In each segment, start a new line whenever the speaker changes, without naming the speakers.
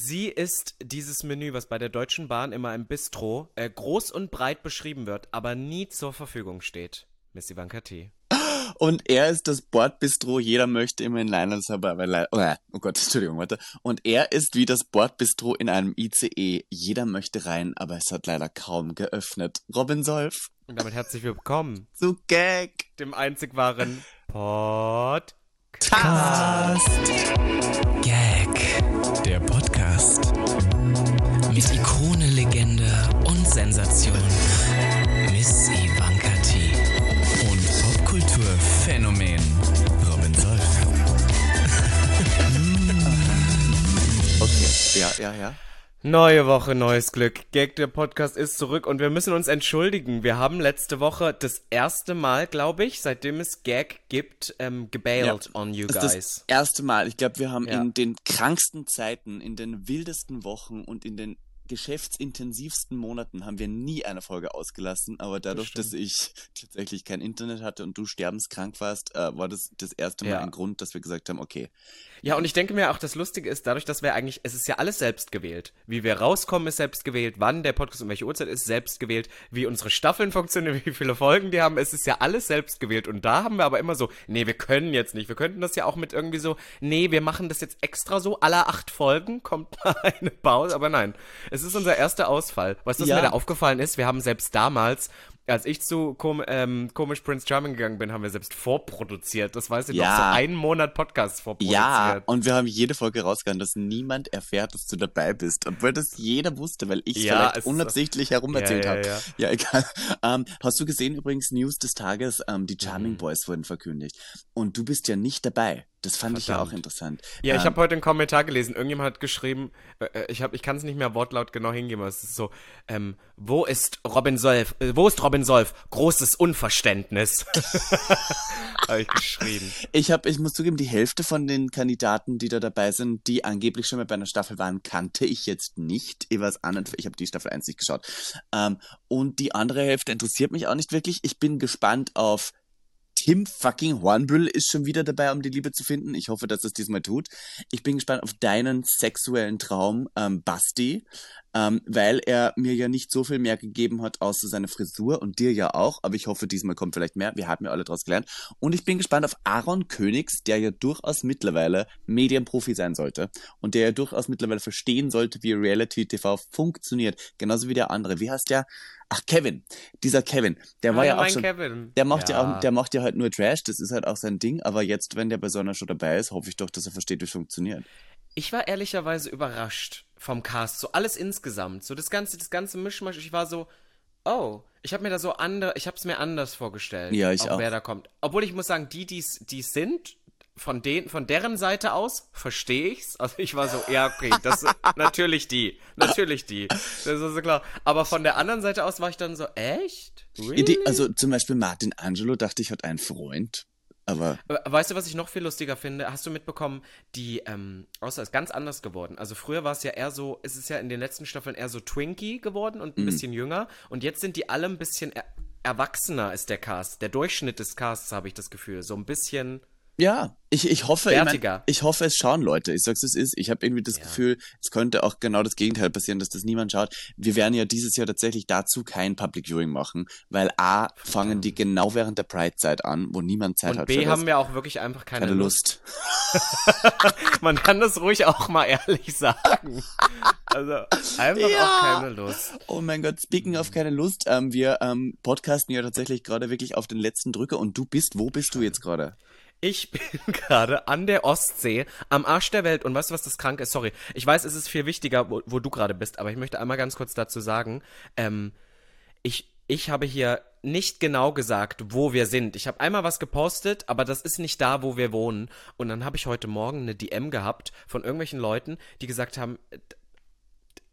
Sie ist dieses Menü, was bei der Deutschen Bahn immer im Bistro äh, groß und breit beschrieben wird, aber nie zur Verfügung steht. Miss Ivanka T.
Und er ist das Bordbistro, jeder möchte immer in Leiners, aber, aber oh, oh Gott, Entschuldigung, warte. Und er ist wie das Bordbistro in einem ICE. Jeder möchte rein, aber es hat leider kaum geöffnet. Robin Solf.
Und damit herzlich willkommen
zu Gag,
dem einzig wahren Podcast.
Gag, der Podcast. Mit Ikone, Legende und Sensation. Miss Ivanka T. Und Popkulturphänomen Robin Solf.
Okay, ja, ja, ja.
Neue Woche, neues Glück. Gag, der Podcast ist zurück und wir müssen uns entschuldigen. Wir haben letzte Woche das erste Mal, glaube ich, seitdem es Gag gibt, ähm, gebailt
Ja,
on you guys.
das erste Mal. Ich glaube, wir haben
Ja.
in den kranksten Zeiten, in den wildesten Wochen und in den geschäftsintensivsten Monaten haben wir nie eine Folge ausgelassen, aber dadurch, dass ich tatsächlich kein Internet hatte und du sterbenskrank warst, äh, war das das erste Mal
Ja.
ein Grund, dass wir gesagt haben, okay,
Ja, und ich denke mir auch, das Lustige ist, dadurch, dass wir eigentlich, es ist ja alles selbst gewählt. Wie wir rauskommen, ist selbst gewählt. Wann der Podcast und welche Uhrzeit ist selbst gewählt. Wie unsere Staffeln funktionieren, wie viele Folgen die haben, es ist ja alles selbst gewählt. Und da haben wir aber immer so, nee, wir können jetzt nicht. Wir könnten das ja auch mit irgendwie so, nee, wir machen das jetzt extra so, alle acht Folgen kommt mal eine Pause. Aber nein, es ist unser erster Ausfall. Was
Ja.
mir da aufgefallen ist? Wir haben selbst damals, als ich zu kom ähm, komisch Prince Charming gegangen bin, haben wir selbst vorproduziert. Das weiß ich
Ja.
noch, so einen Monat Podcast vorproduziert.
ja, und wir haben jede Folge rausgehauen, dass niemand erfährt, dass du dabei bist, obwohl das jeder wusste, weil ich
Ja,
vielleicht unabsichtlich herum erzählt
Ja,
habe.
ja.
Egal. Ähm, hast du gesehen übrigens News des Tages? Ähm, die Charming
Mhm.
Boys wurden verkündigt und du bist ja nicht dabei. Das fand ich ja auch
Verdammt.
interessant.
Ja, ich
Ähm,
habe heute einen Kommentar gelesen. Irgendjemand hat geschrieben, äh, äh, ich, hab- ich kann es nicht mehr wortlaut genau hingeben, aber es ist so, ähm, wo ist Robin Solf? Äh, wo ist Robin Solf? Großes Unverständnis. habe ich geschrieben.
Ich habe, ich muss zugeben, die Hälfte von den Kandidaten, die da dabei sind, die angeblich schon mal bei einer Staffel waren, kannte ich jetzt nicht. Ich weiß ich habe die Staffel 1 nicht geschaut. Ähm, und die andere Hälfte interessiert mich auch nicht wirklich. Ich bin gespannt auf Tim fucking Hornbüll ist schon wieder dabei, um die Liebe zu finden. Ich hoffe, dass es diesmal tut. Ich bin gespannt auf deinen sexuellen Traum, ähm, Basti, ähm, weil er mir ja nicht so viel mehr gegeben hat, außer seine Frisur und dir ja auch. Aber ich hoffe, diesmal kommt vielleicht mehr. Wir haben ja alle draus gelernt. Und ich bin gespannt auf Aaron Königs, der ja durchaus mittlerweile Medienprofi sein sollte und der ja durchaus mittlerweile verstehen sollte, wie Reality TV funktioniert. Genauso wie der andere. Wie heißt der? Ach, Kevin. Dieser Kevin. Der war
Ah,
ja auch schon.
Kevin.
Der macht ja. auch, der macht ja halt nur Trash, das ist halt auch sein Ding, aber jetzt, wenn der bei so einer Show dabei ist, hoffe ich doch, dass er versteht, wie es funktioniert.
Ich war ehrlicherweise überrascht vom Cast, so alles insgesamt, so das ganze, das ganze Mischmasch. Ich war so, oh, ich habe mir da so andere, ich habe es mir anders vorgestellt,
Ja, ich auch.
wer da kommt. Obwohl ich muss sagen, die, die es sind, von den, von deren Seite aus verstehe ich's. Also ich war so, ja okay, das natürlich die, natürlich die, das ist so klar. Aber von der anderen Seite aus war ich dann so, echt? Really?
Die, also zum Beispiel Martin Angelo dachte ich hat einen Freund, aber
Aber Weißt du, was ich noch viel lustiger finde? Hast du mitbekommen, die, ähm, außer ist ganz anders geworden. Also früher war es ja eher so, es ist ja in den letzten Staffeln eher so Twinkie geworden und ein bisschen jünger. Und jetzt sind die alle ein bisschen er erwachsener, ist der Cast. Der Durchschnitt des Casts, habe ich das Gefühl. So ein bisschen.
Ja, ich, ich hoffe, ich, mein, ich hoffe, es schauen Leute. Ich sag's, es ist. Ich habe irgendwie das
Ja.
Gefühl, es könnte auch genau das Gegenteil passieren, dass das niemand schaut. Wir werden ja dieses Jahr tatsächlich dazu kein Public Viewing machen, weil A, fangen die genau während der Pride-Zeit an, wo niemand Zeit
Und
hat
B haben wir auch wirklich einfach keine,
keine
Lust.
Lust.
Man kann das ruhig auch mal ehrlich sagen. Also einfach
Ja.
auch keine Lust.
Oh mein Gott, speaking of keine Lust, ähm, wir ähm, podcasten ja tatsächlich gerade wirklich auf den letzten Drücker und du bist, wo bist du jetzt gerade?
Ich bin gerade an der Ostsee, am Arsch der Welt. Und weißt du, was das krank ist? Sorry. Ich weiß, es ist viel wichtiger, wo, wo du gerade bist, aber ich möchte einmal ganz kurz dazu sagen, ähm, ich, ich habe hier nicht genau gesagt, wo wir sind. Ich habe einmal was gepostet, aber das ist nicht da, wo wir wohnen. Und dann habe ich heute Morgen eine DM gehabt von irgendwelchen Leuten, die gesagt haben, äh,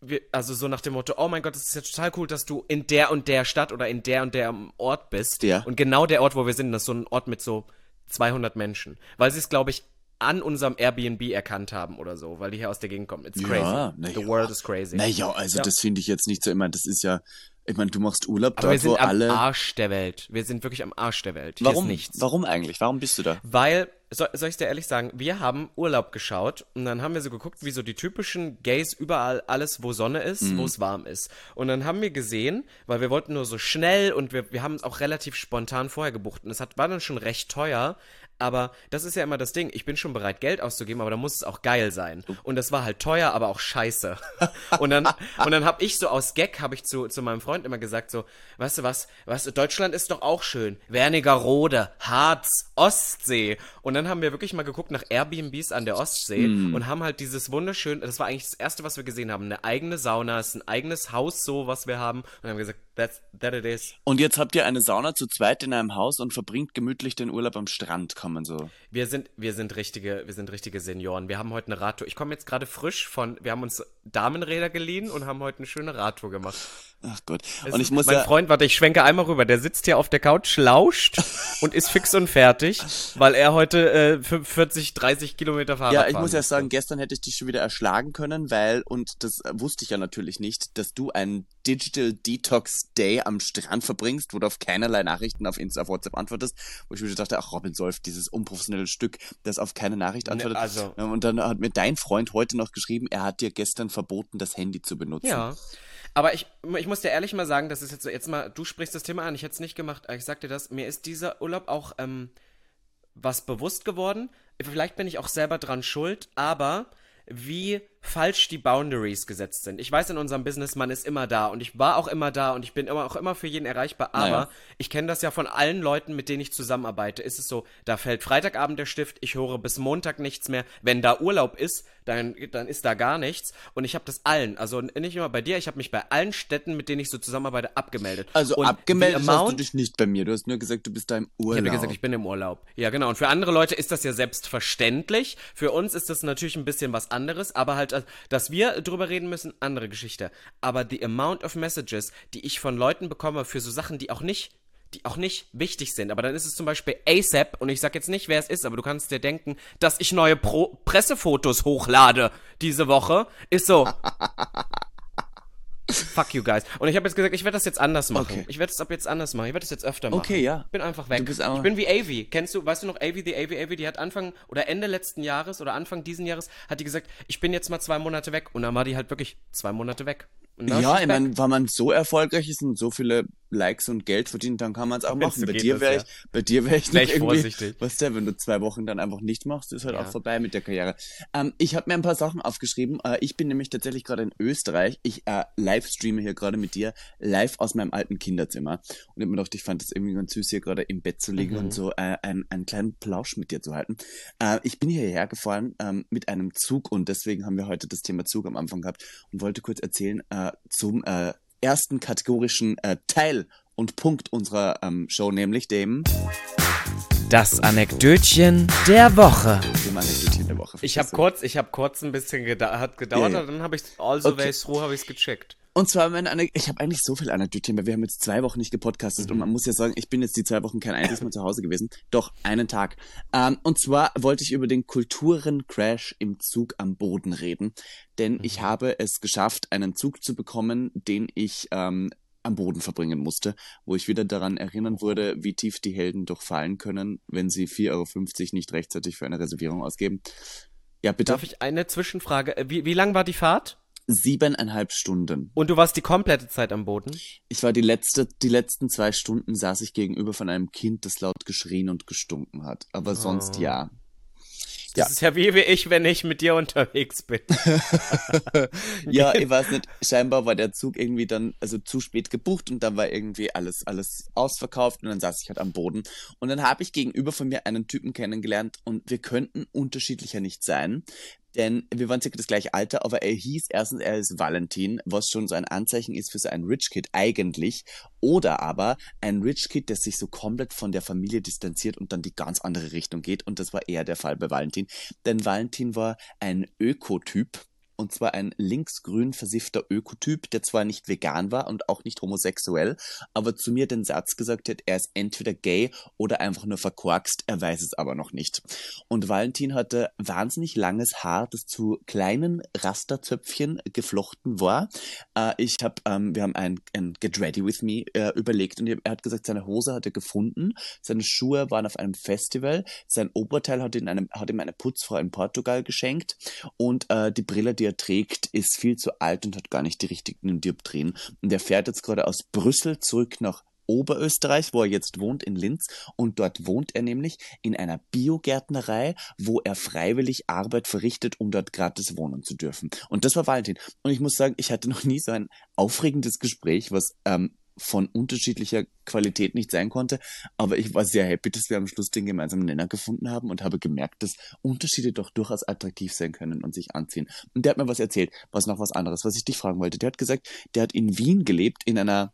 wir, also so nach dem Motto, oh mein Gott, es ist ja total cool, dass du in der und der Stadt oder in der und der Ort bist.
Ja.
Und genau der Ort, wo wir sind, das ist so ein Ort mit so 200 Menschen. Weil sie es, glaube ich, an unserem Airbnb erkannt haben oder so, weil die hier aus der Gegend kommen. It's crazy.
Ja,
The
ja.
world is crazy.
Naja, also
Ja.
das finde ich jetzt nicht so immer. Das ist ja, ich meine, du machst Urlaub
Aber wir
dort, wo
sind am
alle.
Arsch der Welt. Wir sind wirklich am Arsch der Welt. Hier
Warum?
nichts.
Warum eigentlich? Warum bist du da?
Weil, soll, soll ich dir ehrlich sagen, wir haben Urlaub geschaut und dann haben wir so geguckt, wie so die typischen Gays überall alles, wo Sonne ist, wo es warm ist. Und dann haben wir gesehen, weil wir wollten nur so schnell und wir, wir haben es auch relativ spontan vorher gebucht und es hat, war dann schon recht teuer. Aber das ist ja immer das Ding. Ich bin schon bereit, Geld auszugeben, aber da muss es auch geil sein. Und das war halt teuer, aber auch scheiße. und dann, und dann habe ich so aus Gag, habe ich zu, zu meinem Freund immer gesagt, so, weißt du was, du, Deutschland ist doch auch schön. Wernigerode, Harz, Ostsee. Und dann haben wir wirklich mal geguckt nach Airbnbs an der Ostsee und haben halt dieses wunderschön, das war eigentlich das erste, was wir gesehen haben, eine eigene Sauna, es ist ein eigenes Haus so, was wir haben. Und haben gesagt, that's, that it is.
Und jetzt habt ihr eine Sauna zu zweit in einem Haus und verbringt gemütlich den Urlaub am Strand, man so.
Wir sind, wir sind richtige, wir sind richtige Senioren. Wir haben heute eine Radtour. Ich komme jetzt gerade frisch von, wir haben uns Damenräder geliehen und haben heute eine schöne Radtour gemacht.
Ach Gott.
Es
Und ich muss
mein
ja.
Freund, warte, ich schwenke einmal rüber. Der sitzt hier auf der Couch, lauscht und ist fix und fertig, weil er heute äh, 40, 30 Kilometer Fahrrad
Ja, ich muss ja sagen, gestern hätte ich dich schon wieder erschlagen können, weil, und das äh, wusste ich ja natürlich nicht, dass du einen Digital Detox Day am Strand verbringst, wo du auf keinerlei Nachrichten auf Insta, auf WhatsApp antwortest, wo ich mir dachte, ach, Robin Solf, dieses unprofessionelle Stück, das auf keine Nachricht antwortet.
also-
Ja, Und dann hat mir dein Freund heute noch geschrieben, er hat dir gestern verboten, das Handy zu benutzen.
Ja. Aber ich, ich muss dir ehrlich mal sagen, das ist jetzt, so- jetzt mal, du sprichst das Thema an, ich hätte es nicht gemacht, aber ich sag dir das, mir ist dieser Urlaub auch ähm, was bewusst geworden. Vielleicht bin ich auch selber dran schuld, aber wie falsch die Boundaries gesetzt sind. Ich weiß, in unserem Business, man ist immer da und ich war auch immer da und ich bin immer auch immer für jeden erreichbar, aber
Naja.
ich kenne das ja von allen Leuten, mit denen ich zusammenarbeite. Ist es so, da fällt Freitagabend der Stift, ich höre bis Montag nichts mehr. Wenn da Urlaub ist, dann, dann ist da gar nichts. Und ich habe das allen, also nicht immer bei dir, ich habe mich bei allen Städten, mit denen ich so zusammenarbeite, abgemeldet.
Also
und
abgemeldet
die
hast du
Amount-
dich nicht bei mir. Du hast nur gesagt, du bist da im Urlaub.
ich habe gesagt, ich bin im Urlaub. Ja, genau. Und für andere Leute ist das ja selbstverständlich. Für uns ist das natürlich ein bisschen was anderes, aber halt, äh, dass wir drüber reden müssen, andere Geschichte. Aber the amount of messages, die ich von Leuten bekomme für so Sachen, die auch nicht die auch nicht wichtig sind. Aber dann ist es zum Beispiel ASAP, und ich sag jetzt nicht, wer es ist, aber du kannst dir denken, dass ich neue Pro Pressefotos hochlade diese Woche. Ist so. Fuck you guys. Und ich habe jetzt gesagt, ich werde das jetzt anders machen.
Okay.
Ich werde es ab jetzt anders machen. Ich werde das jetzt öfter machen.
Okay, ja.
Ich bin einfach weg.
Du bist aber-
ich bin wie Avi. Kennst du, weißt du noch Avi, die Avi, Avi, die hat Anfang oder Ende letzten Jahres oder Anfang diesen Jahres hat die gesagt, ich bin jetzt mal zwei Monate weg. Und dann war die halt wirklich zwei Monate weg. Und dann ist
Ja, ich meine, wenn man so erfolgreich ist und so viele Likes und Geld verdient, dann kann man es auch
Wenn's
machen. Bei dir wäre
ja.
ich, bei dir wäre ich noch
ich
irgendwie,
vorsichtig.
was der, wenn du zwei Wochen dann einfach nicht machst, ist halt
Ja.
auch vorbei mit der Karriere. Ähm, ich habe mir ein paar Sachen aufgeschrieben. Äh, ich bin nämlich tatsächlich gerade in Österreich. Ich äh, livestreame hier gerade mit dir live aus meinem alten Kinderzimmer und ich mir gedacht, ich fand das irgendwie ganz süß, hier gerade im Bett zu liegen
Mhm.
und so äh, einen, einen kleinen Plausch mit dir zu halten. Äh, ich bin hierher gefahren ähm, mit einem Zug und deswegen haben wir heute das Thema Zug am Anfang gehabt und wollte kurz erzählen äh, zum äh, ersten kategorischen äh, Teil und Punkt unserer ähm, Show, nämlich dem,
Das Anekdötchen der Woche.
dem Anekdotchen der Woche.
ich habe kurz, ich habe kurz ein bisschen gedau hat gedauert,
Ja, ja.
aber dann habe ich all the
Okay.
way through habe ich's gecheckt.
Und zwar meine Anek ich habe eigentlich so viele Anekdötchen, weil wir haben jetzt zwei Wochen nicht gepodcastet und man muss ja sagen, ich bin jetzt die zwei Wochen kein einziges Mal zu Hause gewesen. Doch, einen Tag. Ähm, und zwar wollte ich über den Kulturencrash im Zug am Boden reden, denn ich habe es geschafft, einen Zug zu bekommen, den ich ähm, am Boden verbringen musste, wo ich wieder daran erinnern wurde, wie tief die Helden doch fallen können, wenn sie 4,50 Euro nicht rechtzeitig für eine Reservierung ausgeben. Ja, bitte.
Darf ich eine Zwischenfrage? Äh, Wie, wie lang war die Fahrt?
Siebeneinhalb Stunden.
Und du warst die komplette Zeit am Boden?
Ich war die letzte, die letzten zwei Stunden saß ich gegenüber von einem Kind, das laut geschrien und gestunken hat. Aber sonst
Oh.
ja.
Das
Ja.
ist ja wie, wie ich, wenn ich mit dir unterwegs bin.
Ja, ich weiß nicht, scheinbar war der Zug irgendwie dann, also zu spät gebucht und dann war irgendwie alles, alles ausverkauft und dann saß ich halt am Boden. Und dann habe ich gegenüber von mir einen Typen kennengelernt und wir könnten unterschiedlicher nicht sein. Denn wir waren circa das gleiche Alter, aber er hieß erstens, er ist Valentin, was schon so ein Anzeichen ist für so ein Rich Kid eigentlich. Oder aber ein Rich Kid, der sich so komplett von der Familie distanziert und dann die ganz andere Richtung geht. Und das war eher der Fall bei Valentin. Denn Valentin war ein Ökotyp. Und zwar ein linksgrün versiffter Ökotyp, der zwar nicht vegan war und auch nicht homosexuell, aber zu mir den Satz gesagt hat, er ist entweder gay oder einfach nur verkorkst, er weiß es aber noch nicht. Und Valentin hatte wahnsinnig langes Haar, das zu kleinen Rasterzöpfchen geflochten war. Äh, ich habe, ähm, wir haben ein, ein Get Ready With Me äh, überlegt und er hat gesagt, seine Hose hat er gefunden, seine Schuhe waren auf einem Festival, sein Oberteil hat, in einem, hat ihm eine Putzfrau in Portugal geschenkt und äh, die Brille, die er trägt, ist viel zu alt und hat gar nicht die richtigen Dioptrien. Und er fährt jetzt gerade aus Brüssel zurück nach Oberösterreich, wo er jetzt wohnt, in Linz. Und dort wohnt er nämlich in einer Biogärtnerei, wo er freiwillig Arbeit verrichtet, um dort gratis wohnen zu dürfen. Und das war Valentin. Und ich muss sagen, ich hatte noch nie so ein aufregendes Gespräch, was ähm, von unterschiedlicher Qualität nicht sein konnte. Aber ich war sehr happy, dass wir am Schluss den gemeinsamen Nenner gefunden haben und habe gemerkt, dass Unterschiede doch durchaus attraktiv sein können und sich anziehen. Und der hat mir was erzählt, was noch was anderes, was ich dich fragen wollte. Der hat gesagt, der hat in Wien gelebt, in einer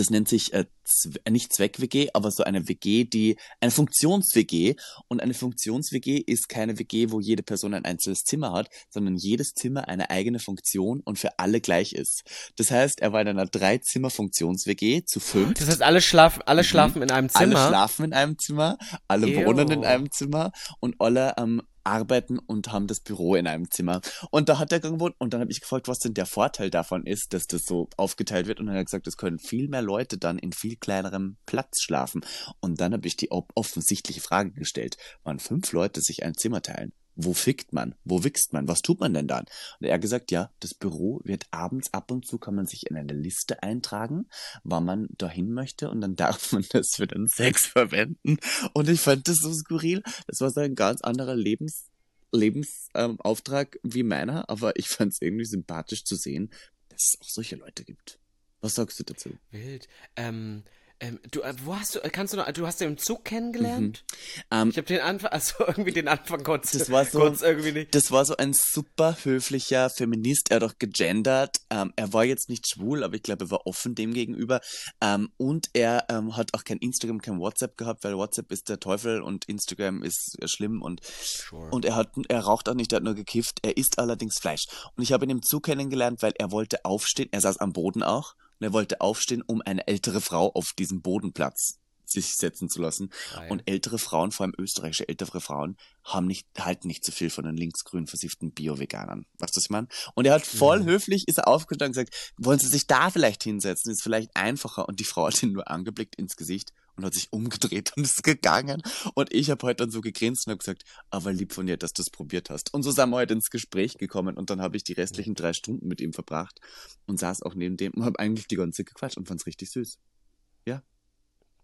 das nennt sich äh, Zwe nicht Zweck-WG, aber so eine WG, die eine Funktions-WG. Und eine Funktions-WG ist keine WG, wo jede Person ein einzelnes Zimmer hat, sondern jedes Zimmer eine eigene Funktion und für alle gleich ist. Das heißt, er war in einer Drei-Zimmer-Funktions-WG zu fünf.
Das heißt, alle schlafen, alle schlafen in einem Zimmer.
Alle schlafen in einem Zimmer, alle
Ew.
wohnen in einem Zimmer und alle ähm, arbeiten und haben das Büro in einem Zimmer. Und da hat er gewohnt und dann habe ich gefragt, was denn der Vorteil davon ist, dass das so aufgeteilt wird. Und dann hat er gesagt, es können viel mehr Leute dann in viel kleinerem Platz schlafen. Und dann habe ich die offensichtliche Frage gestellt, wann fünf Leute sich ein Zimmer teilen, wo fickt man? Wo wichst man? Was tut man denn dann? Und er hat gesagt, ja, das Büro wird abends ab und zu kann man sich in eine Liste eintragen, wann man dahin möchte und dann darf man das für den Sex verwenden. Und ich fand das so skurril. Das war so ein ganz anderer Lebens, Lebensauftrag ähm, wie meiner, aber ich fand es irgendwie sympathisch zu sehen, dass es auch solche Leute gibt. Was sagst du dazu?
Wild. Ähm, ähm, du, äh, wo hast du, äh, kannst du noch, du hast den im Zug kennengelernt?
Ähm,
Ich habe den Anfang, also irgendwie den Anfang kurz,
Das war so-
kurz irgendwie nicht.
Das war so ein super höflicher Feminist, er hat auch gegendert. Ähm, er war jetzt nicht schwul, aber ich glaube, er war offen dem gegenüber. Ähm, und er hat auch kein Instagram, kein WhatsApp gehabt, weil WhatsApp ist der Teufel und Instagram ist äh, schlimm und
Sure.
und er hat, er raucht auch nicht, er hat nur gekifft. Er isst allerdings Fleisch. Und ich habe ihn im Zug kennengelernt, weil er wollte aufstehen. Er saß am Boden auch. Und er wollte aufstehen, um eine ältere Frau auf diesem Bodenplatz sich setzen zu lassen.
Geil.
Und ältere Frauen, vor allem österreichische ältere Frauen, haben nicht, halten nicht so viel von den linksgrün versifften Bio-Veganern. Weißt du, was ich meine? Und er hat voll
Mhm.
höflich, ist er aufgestanden und gesagt, wollen Sie sich da vielleicht hinsetzen? Ist vielleicht einfacher. Und die Frau hat ihn nur angeblickt ins Gesicht und hat sich umgedreht und ist gegangen. Und ich habe heute dann so gegrinst und habe gesagt, aber lieb von dir, dass du es probiert hast. Und so sind wir heute ins Gespräch gekommen und dann habe ich die restlichen drei Stunden mit ihm verbracht und saß auch neben dem und habe eigentlich die ganze Zeit gequatscht und fand's richtig süß.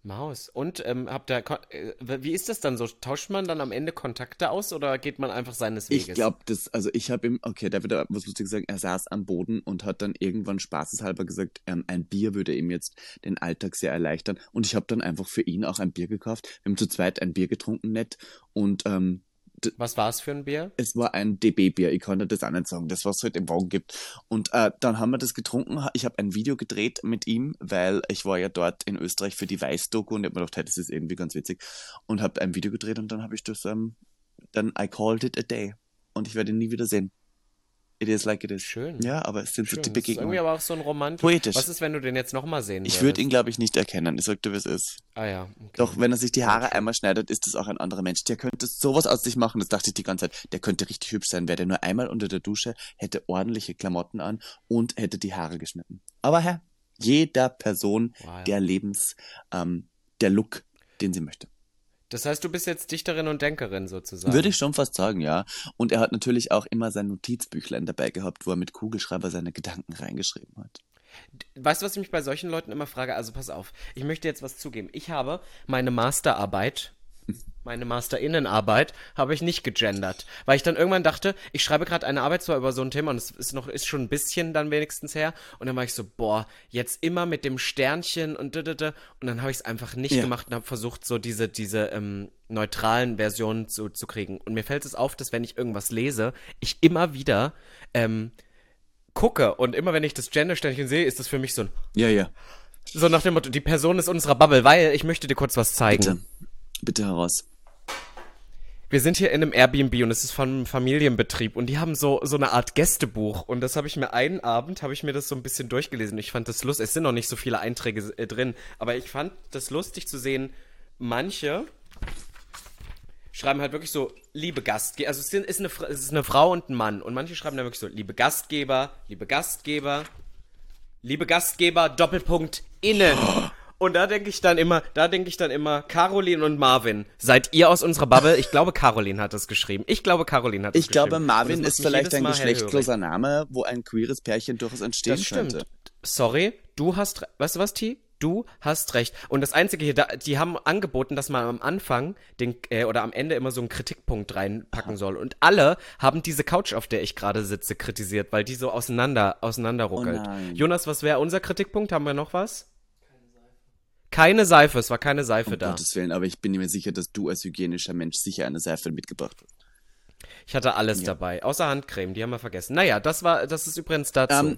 Maus. Und ähm, habt ihr, äh, wie ist das dann so? Tauscht man dann am Ende Kontakte aus oder geht man einfach seines Weges?
Ich glaube, das, also ich habe ihm, okay, da wird er was lustig sagen, er saß am Boden und hat dann irgendwann spaßeshalber gesagt, ähm, ein Bier würde ihm jetzt den Alltag sehr erleichtern. Und ich habe dann einfach für ihn auch ein Bier gekauft. Wir haben zu zweit ein Bier getrunken, nett. Und ähm,
Was war es für ein Bier?
es war ein DB-Bier, ich konnte das auch nicht sagen, das was es halt im Wagen gibt. Und äh, dann haben wir das getrunken, ich habe ein Video gedreht mit ihm, weil ich war ja dort in Österreich für die Weiß-Doku und ich habe mir gedacht, hey, das ist irgendwie ganz witzig. Und habe ein Video gedreht und dann habe ich das, ähm, dann I called it a day. Und ich werde ihn nie wieder sehen. It is like it is.
Schön.
Ja, aber es sind
Schön.
so die
Das ist irgendwie
Begegnungen.
aber auch so ein Romantik.
Poetisch.
Was ist, wenn du den jetzt nochmal sehen
Ich
würdest?
würde ihn, glaube ich, nicht erkennen. Ich sag dir, wie es ist.
Ah ja. Okay.
Doch, wenn er sich die Haare einmal schneidet, ist das auch ein anderer Mensch. Der könnte sowas aus sich machen, das dachte ich die ganze Zeit. Der könnte richtig hübsch sein, wäre der nur einmal unter der Dusche, hätte ordentliche Klamotten an und hätte die Haare geschnitten. Aber Herr, jeder Person
Wow.
der Lebens, ähm, der Look, den sie möchte.
Das heißt, du bist jetzt Dichterin und Denkerin sozusagen.
Würde ich schon fast sagen, ja. Und er hat natürlich auch immer sein Notizbüchlein dabei gehabt, wo er mit Kugelschreiber seine Gedanken reingeschrieben hat.
Weißt du, was ich mich bei solchen Leuten immer frage? Also pass auf, ich möchte jetzt was zugeben. Ich habe meine Masterarbeit, meine Masterinnenarbeit, habe ich nicht gegendert, weil ich dann irgendwann dachte, ich schreibe gerade eine Arbeit zwar über so ein Thema und es ist noch ist schon ein bisschen dann wenigstens her und dann war ich so, boah, jetzt immer mit dem Sternchen und da, da, da. und dann habe ich es einfach nicht
Ja.
gemacht und habe versucht so diese diese ähm, neutralen Versionen zu, zu kriegen und mir fällt es auf, dass wenn ich irgendwas lese, ich immer wieder ähm, gucke und immer wenn ich das Gender-Sternchen sehe, ist das für mich so ein
Ja, ja.
so nach dem Motto, die Person ist unserer Bubble, weil ich möchte dir kurz was zeigen.
Bitte. Bitte heraus.
Wir sind hier in einem Airbnb und es ist von einem Familienbetrieb und die haben so so eine Art Gästebuch und das habe ich mir einen Abend habe ich mir das so ein bisschen durchgelesen. Ich fand das lustig. Es sind noch nicht so viele Einträge äh, drin, aber ich fand das lustig zu sehen. Manche schreiben halt wirklich so liebe Gastgeber. Also es ist eine es ist eine Frau und ein Mann und manche schreiben dann wirklich so liebe Gastgeber, liebe Gastgeber, liebe Gastgeber Doppelpunkt innen. Und da denke ich dann immer, da denke ich dann immer, Caroline und Marvin, seid ihr aus unserer Bubble? Ich glaube, Caroline hat das geschrieben. Ich glaube, Caroline hat das
Ich glaube,
geschrieben.
Marvin
Und das
ist vielleicht ein geschlechtsloser Name, wo ein queeres Pärchen durchaus entstehen
Das stimmt.
könnte.
Sorry, du hast, weißt du was, T? Du hast recht. Und das Einzige hier, da, die haben angeboten, dass man am Anfang den, äh, oder am Ende immer so einen Kritikpunkt reinpacken soll. Und alle haben diese Couch, auf der ich gerade sitze, kritisiert, weil die so auseinander, auseinander ruckelt.
Oh.
Jonas, was wäre unser Kritikpunkt? Haben wir noch was? Keine Seife, es war keine Seife
Um
da.
Gottes Willen, aber ich bin mir sicher, dass du als hygienischer Mensch sicher eine Seife mitgebracht hast.
Ich hatte alles
Ja.
dabei, außer Handcreme, die haben wir vergessen. Naja, das war, das ist übrigens dazu.
Ähm,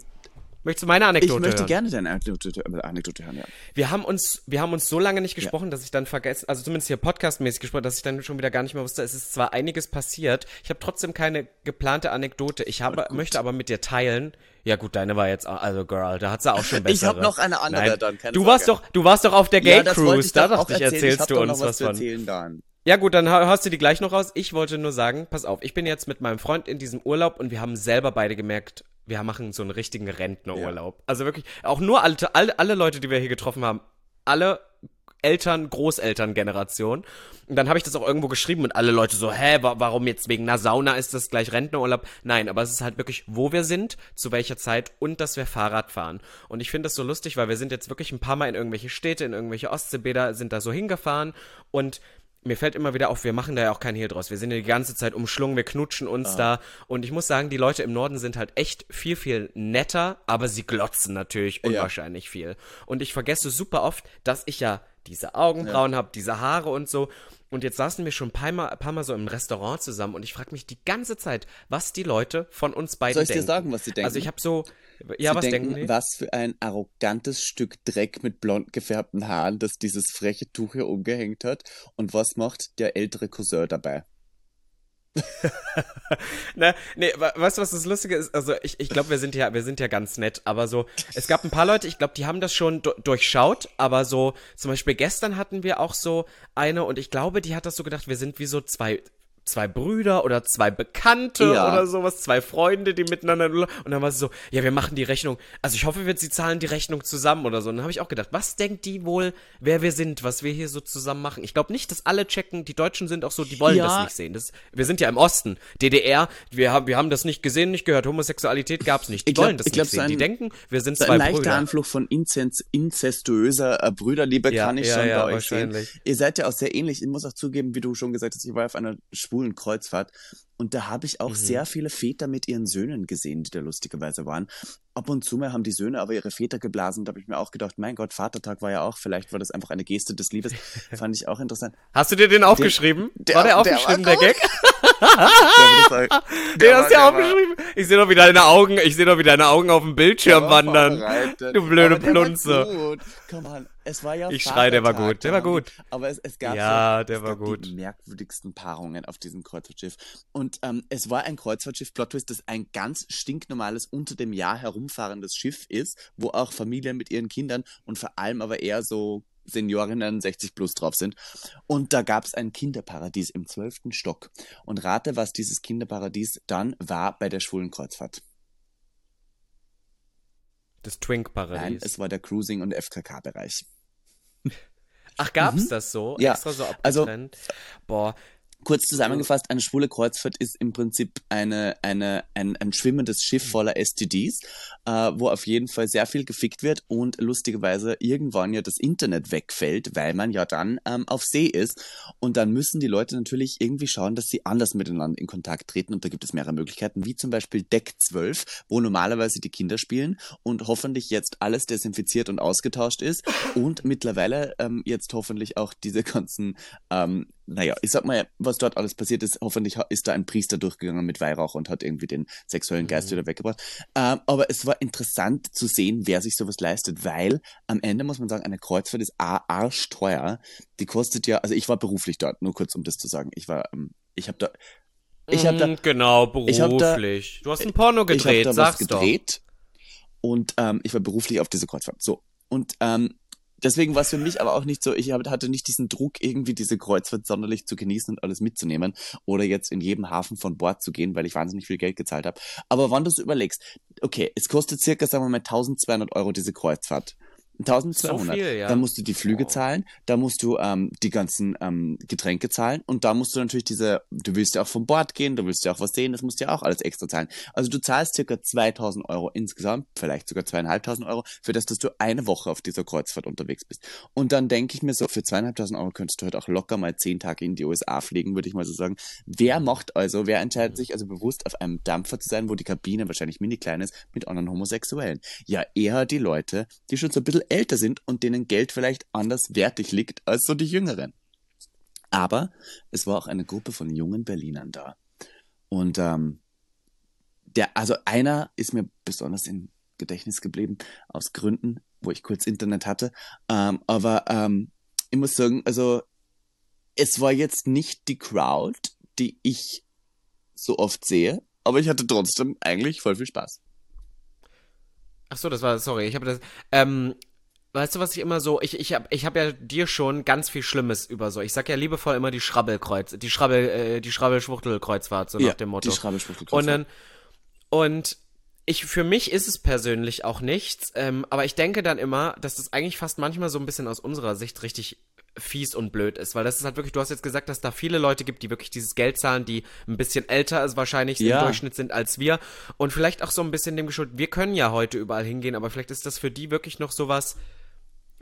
Möchtest du meine
Ich
Anekdote
möchte
hören?
gerne deine Anekdote, äh, Anekdote hören, ja.
Wir haben uns, wir haben uns so lange nicht gesprochen, dass ich dann vergessen, also zumindest hier podcastmäßig gesprochen, dass ich dann schon wieder gar nicht mehr wusste. Es ist zwar einiges passiert, ich habe trotzdem keine geplante Anekdote. Ich habe, möchte aber mit dir teilen. Ja gut, deine war jetzt, also Girl, da hat sie auch schon bessere.
Ich hab noch eine andere
Nein.
dann, keine
Du warst doch, du warst doch auf der Gay
ja,
Cruise,
ich
da dachte ich,
erzählen. ich
erzählst
hab
du uns was
zu
von.
erzählen dann.
Ja gut, dann haust du die gleich noch raus. Ich wollte nur sagen, pass auf, ich bin jetzt mit meinem Freund in diesem Urlaub und wir haben selber beide gemerkt, wir machen so einen richtigen Rentnerurlaub. Also wirklich, auch nur alte, alle, alle Leute, die wir hier getroffen haben, alle Eltern, Großelterngeneration. Und dann habe ich das auch irgendwo geschrieben und alle Leute so, hä, wa warum jetzt wegen einer Sauna ist das gleich Rentnerurlaub? Nein, aber es ist halt wirklich, wo wir sind, zu welcher Zeit und dass wir Fahrrad fahren. Und ich finde das so lustig, weil wir sind jetzt wirklich ein paar Mal in irgendwelche Städte, in irgendwelche Ostseebäder, sind da so hingefahren und mir fällt immer wieder auf, wir machen da ja auch kein Hehl draus. Wir sind ja die ganze Zeit umschlungen, wir knutschen uns da. Und ich muss sagen, die Leute im Norden sind halt echt viel, viel netter, aber sie glotzen natürlich unwahrscheinlich viel. Und ich vergesse super oft, dass ich ja diese Augenbrauen hab, diese Haare und so. Und jetzt saßen wir schon ein paar Mal, paar Mal so im Restaurant zusammen und ich frage mich die ganze Zeit, was die Leute von uns beiden
Soll ich dir
denken.
sagen, was sie denken?
Also ich habe so, ja, was
denken,
denken
was für ein arrogantes Stück Dreck mit blond gefärbten Haaren, das dieses freche Tuch hier umgehängt hat. Und was macht der ältere Cousin dabei?
Ne, nee, weißt du, was das Lustige ist? Also ich, ich glaube, wir sind ja, wir sind ja ganz nett, aber so, es gab ein paar Leute, ich glaube, die haben das schon du durchschaut, aber so, zum Beispiel gestern hatten wir auch so eine und ich glaube, die hat das so gedacht, wir sind wie so zwei, zwei Brüder oder zwei Bekannte
Ja.
oder sowas, zwei Freunde, die miteinander und dann war sie so, ja, wir machen die Rechnung, also ich hoffe, wir, sie zahlen die Rechnung zusammen oder so. Und dann habe ich auch gedacht, was denkt die wohl, wer wir sind, was wir hier so zusammen machen? Ich glaube nicht, dass alle checken, die Deutschen sind auch so, die wollen
Ja.
das nicht sehen. Das, wir sind ja im Osten, DDR, wir haben, wir haben das nicht gesehen, nicht gehört, Homosexualität gab's nicht. Die
glaub-
wollen das
ich glaub,
nicht
so
sehen. die denken, wir sind
So
zwei
ein leichter
Brüder.
Anflug von Inzens, inzestuöser äh, Brüderliebe
Ja,
kann ich schon bei euch sehen. Ihr seid ja auch sehr ähnlich. Ich muss auch zugeben, wie du schon gesagt hast, ich war auf einer schwulen Kreuzfahrt und da habe ich auch
Mhm.
sehr viele Väter mit ihren Söhnen gesehen, die da lustigerweise waren. Ab und zu mal haben die Söhne aber ihre Väter geblasen. Da habe ich mir auch gedacht, mein Gott, Vatertag war ja auch, vielleicht war das einfach eine Geste des Liebes. Fand ich auch interessant.
Hast du dir den aufgeschrieben?
der-
war der
der
aufgeschrieben, der,
gut.
Gag?
War-
Den hast du
der
ja aufgeschrieben. Ich sehe doch wieder deine Augen, ich sehe doch wieder deine Augen auf dem Bildschirm
Der
wandern. Du blöde
der
Plunze.
War gut. Es war ja
Ich schrei, der war gut, der war gut.
Aber es, es gab
Ja,
so,
der
es
war
gab
gut.
die merkwürdigsten Paarungen auf diesem Kreuzfahrtschiff. Und ähm, es war ein Kreuzfahrtschiff, Plot Twist, das ein ganz stinknormales, unter dem Jahr herumfahrendes Schiff ist, wo auch Familien mit ihren Kindern und vor allem aber eher so Seniorinnen 60 plus drauf sind. Und da gab es ein Kinderparadies im zwölften Stock. Und rate, was dieses Kinderparadies dann war bei der schwulen Kreuzfahrt.
Das
Nein,
Twink-Paradies.
es war der Cruising- und FKK-Bereich.
Ach, gab's das so?
Ja,
Extra so
also-
abgetrennt? Boah,
Kurz zusammengefasst, eine schwule Kreuzfahrt ist im Prinzip eine, eine, ein, ein schwimmendes Schiff voller STDs, äh, wo auf jeden Fall sehr viel gefickt wird und lustigerweise irgendwann ja das Internet wegfällt, weil man ja dann ähm, auf See ist. Und dann müssen die Leute natürlich irgendwie schauen, dass sie anders miteinander in Kontakt treten. Und da gibt es mehrere Möglichkeiten, wie zum Beispiel Deck 12, wo normalerweise die Kinder spielen und hoffentlich jetzt alles desinfiziert und ausgetauscht ist. Und mittlerweile ähm, jetzt hoffentlich auch diese ganzen ähm, naja, ich sag mal, was dort alles passiert ist, hoffentlich ist da ein Priester durchgegangen mit Weihrauch und hat irgendwie den sexuellen Geist wieder weggebracht. Ähm, aber es war interessant zu sehen, wer sich sowas leistet, weil am Ende muss man sagen, eine Kreuzfahrt ist A, arschteuer. Die kostet ja, also ich war beruflich dort, nur kurz um das zu sagen. Ich war ähm, Ich habe da, ich habe da,
Mm, genau,
ich hab da-
beruflich. du hast ein Porno
ich habe
gedreht,
da was
sag's
gedreht und ähm, ich war beruflich auf dieser Kreuzfahrt. So und ähm, deswegen war es für mich aber auch nicht so. Ich hatte nicht diesen Druck, irgendwie diese Kreuzfahrt sonderlich zu genießen und alles mitzunehmen oder jetzt in jedem Hafen von Bord zu gehen, weil ich wahnsinnig viel Geld gezahlt habe. Aber wenn du so überlegst, okay, es kostet circa, sagen wir mal, 1200 Euro diese Kreuzfahrt. 1200.
viel, ja.
Dann musst du die Flüge
Oh.
zahlen, da musst du ähm, die ganzen ähm, Getränke zahlen und da musst du natürlich diese, du willst ja auch vom Bord gehen, du willst ja auch was sehen, das musst du ja auch alles extra zahlen. Also du zahlst circa 2000 Euro insgesamt, vielleicht sogar zweieinhalbtausend Euro, für das, dass du eine Woche auf dieser Kreuzfahrt unterwegs bist. Und dann denke ich mir so, für zweieinhalbtausend Euro könntest du halt auch locker mal zehn Tage in die USA fliegen, würde ich mal so sagen. Wer macht also, wer entscheidet sich also bewusst auf einem Dampfer zu sein, wo die Kabine wahrscheinlich mini klein ist, mit anderen Homosexuellen? Ja, eher die Leute, die schon so ein bisschen älter sind und denen Geld vielleicht anders wertig liegt als so die Jüngeren. Aber es war auch eine Gruppe von jungen Berlinern da. Und ähm, der, also einer ist mir besonders im Gedächtnis geblieben, aus Gründen, wo ich kurz Internet hatte. Ähm, aber ähm, ich muss sagen, also es war jetzt nicht die Crowd, die ich so oft sehe, aber ich hatte trotzdem eigentlich voll viel Spaß.
Ach so, das war, sorry, ich habe das, ähm, weißt du, was ich immer so, ich, ich habe ich hab ja dir schon ganz viel Schlimmes über so, ich sag ja liebevoll immer die Schrabbelkreuz, die Schrabbel, äh, die Schrabbelschwuchtelkreuzfahrt, so nach dem Motto.
Die Schrabbelschwuchtel
Und dann, und ich, für mich ist es persönlich auch nichts, ähm, aber ich denke dann immer, dass das eigentlich fast manchmal so ein bisschen aus unserer Sicht richtig fies und blöd ist, weil das ist halt wirklich, du hast jetzt gesagt, dass da viele Leute gibt, die wirklich dieses Geld zahlen, die ein bisschen älter als wahrscheinlich
Ja.
im Durchschnitt sind als wir und vielleicht auch so ein bisschen dem geschuldet, wir können ja heute überall hingehen, aber vielleicht ist das für die wirklich noch sowas,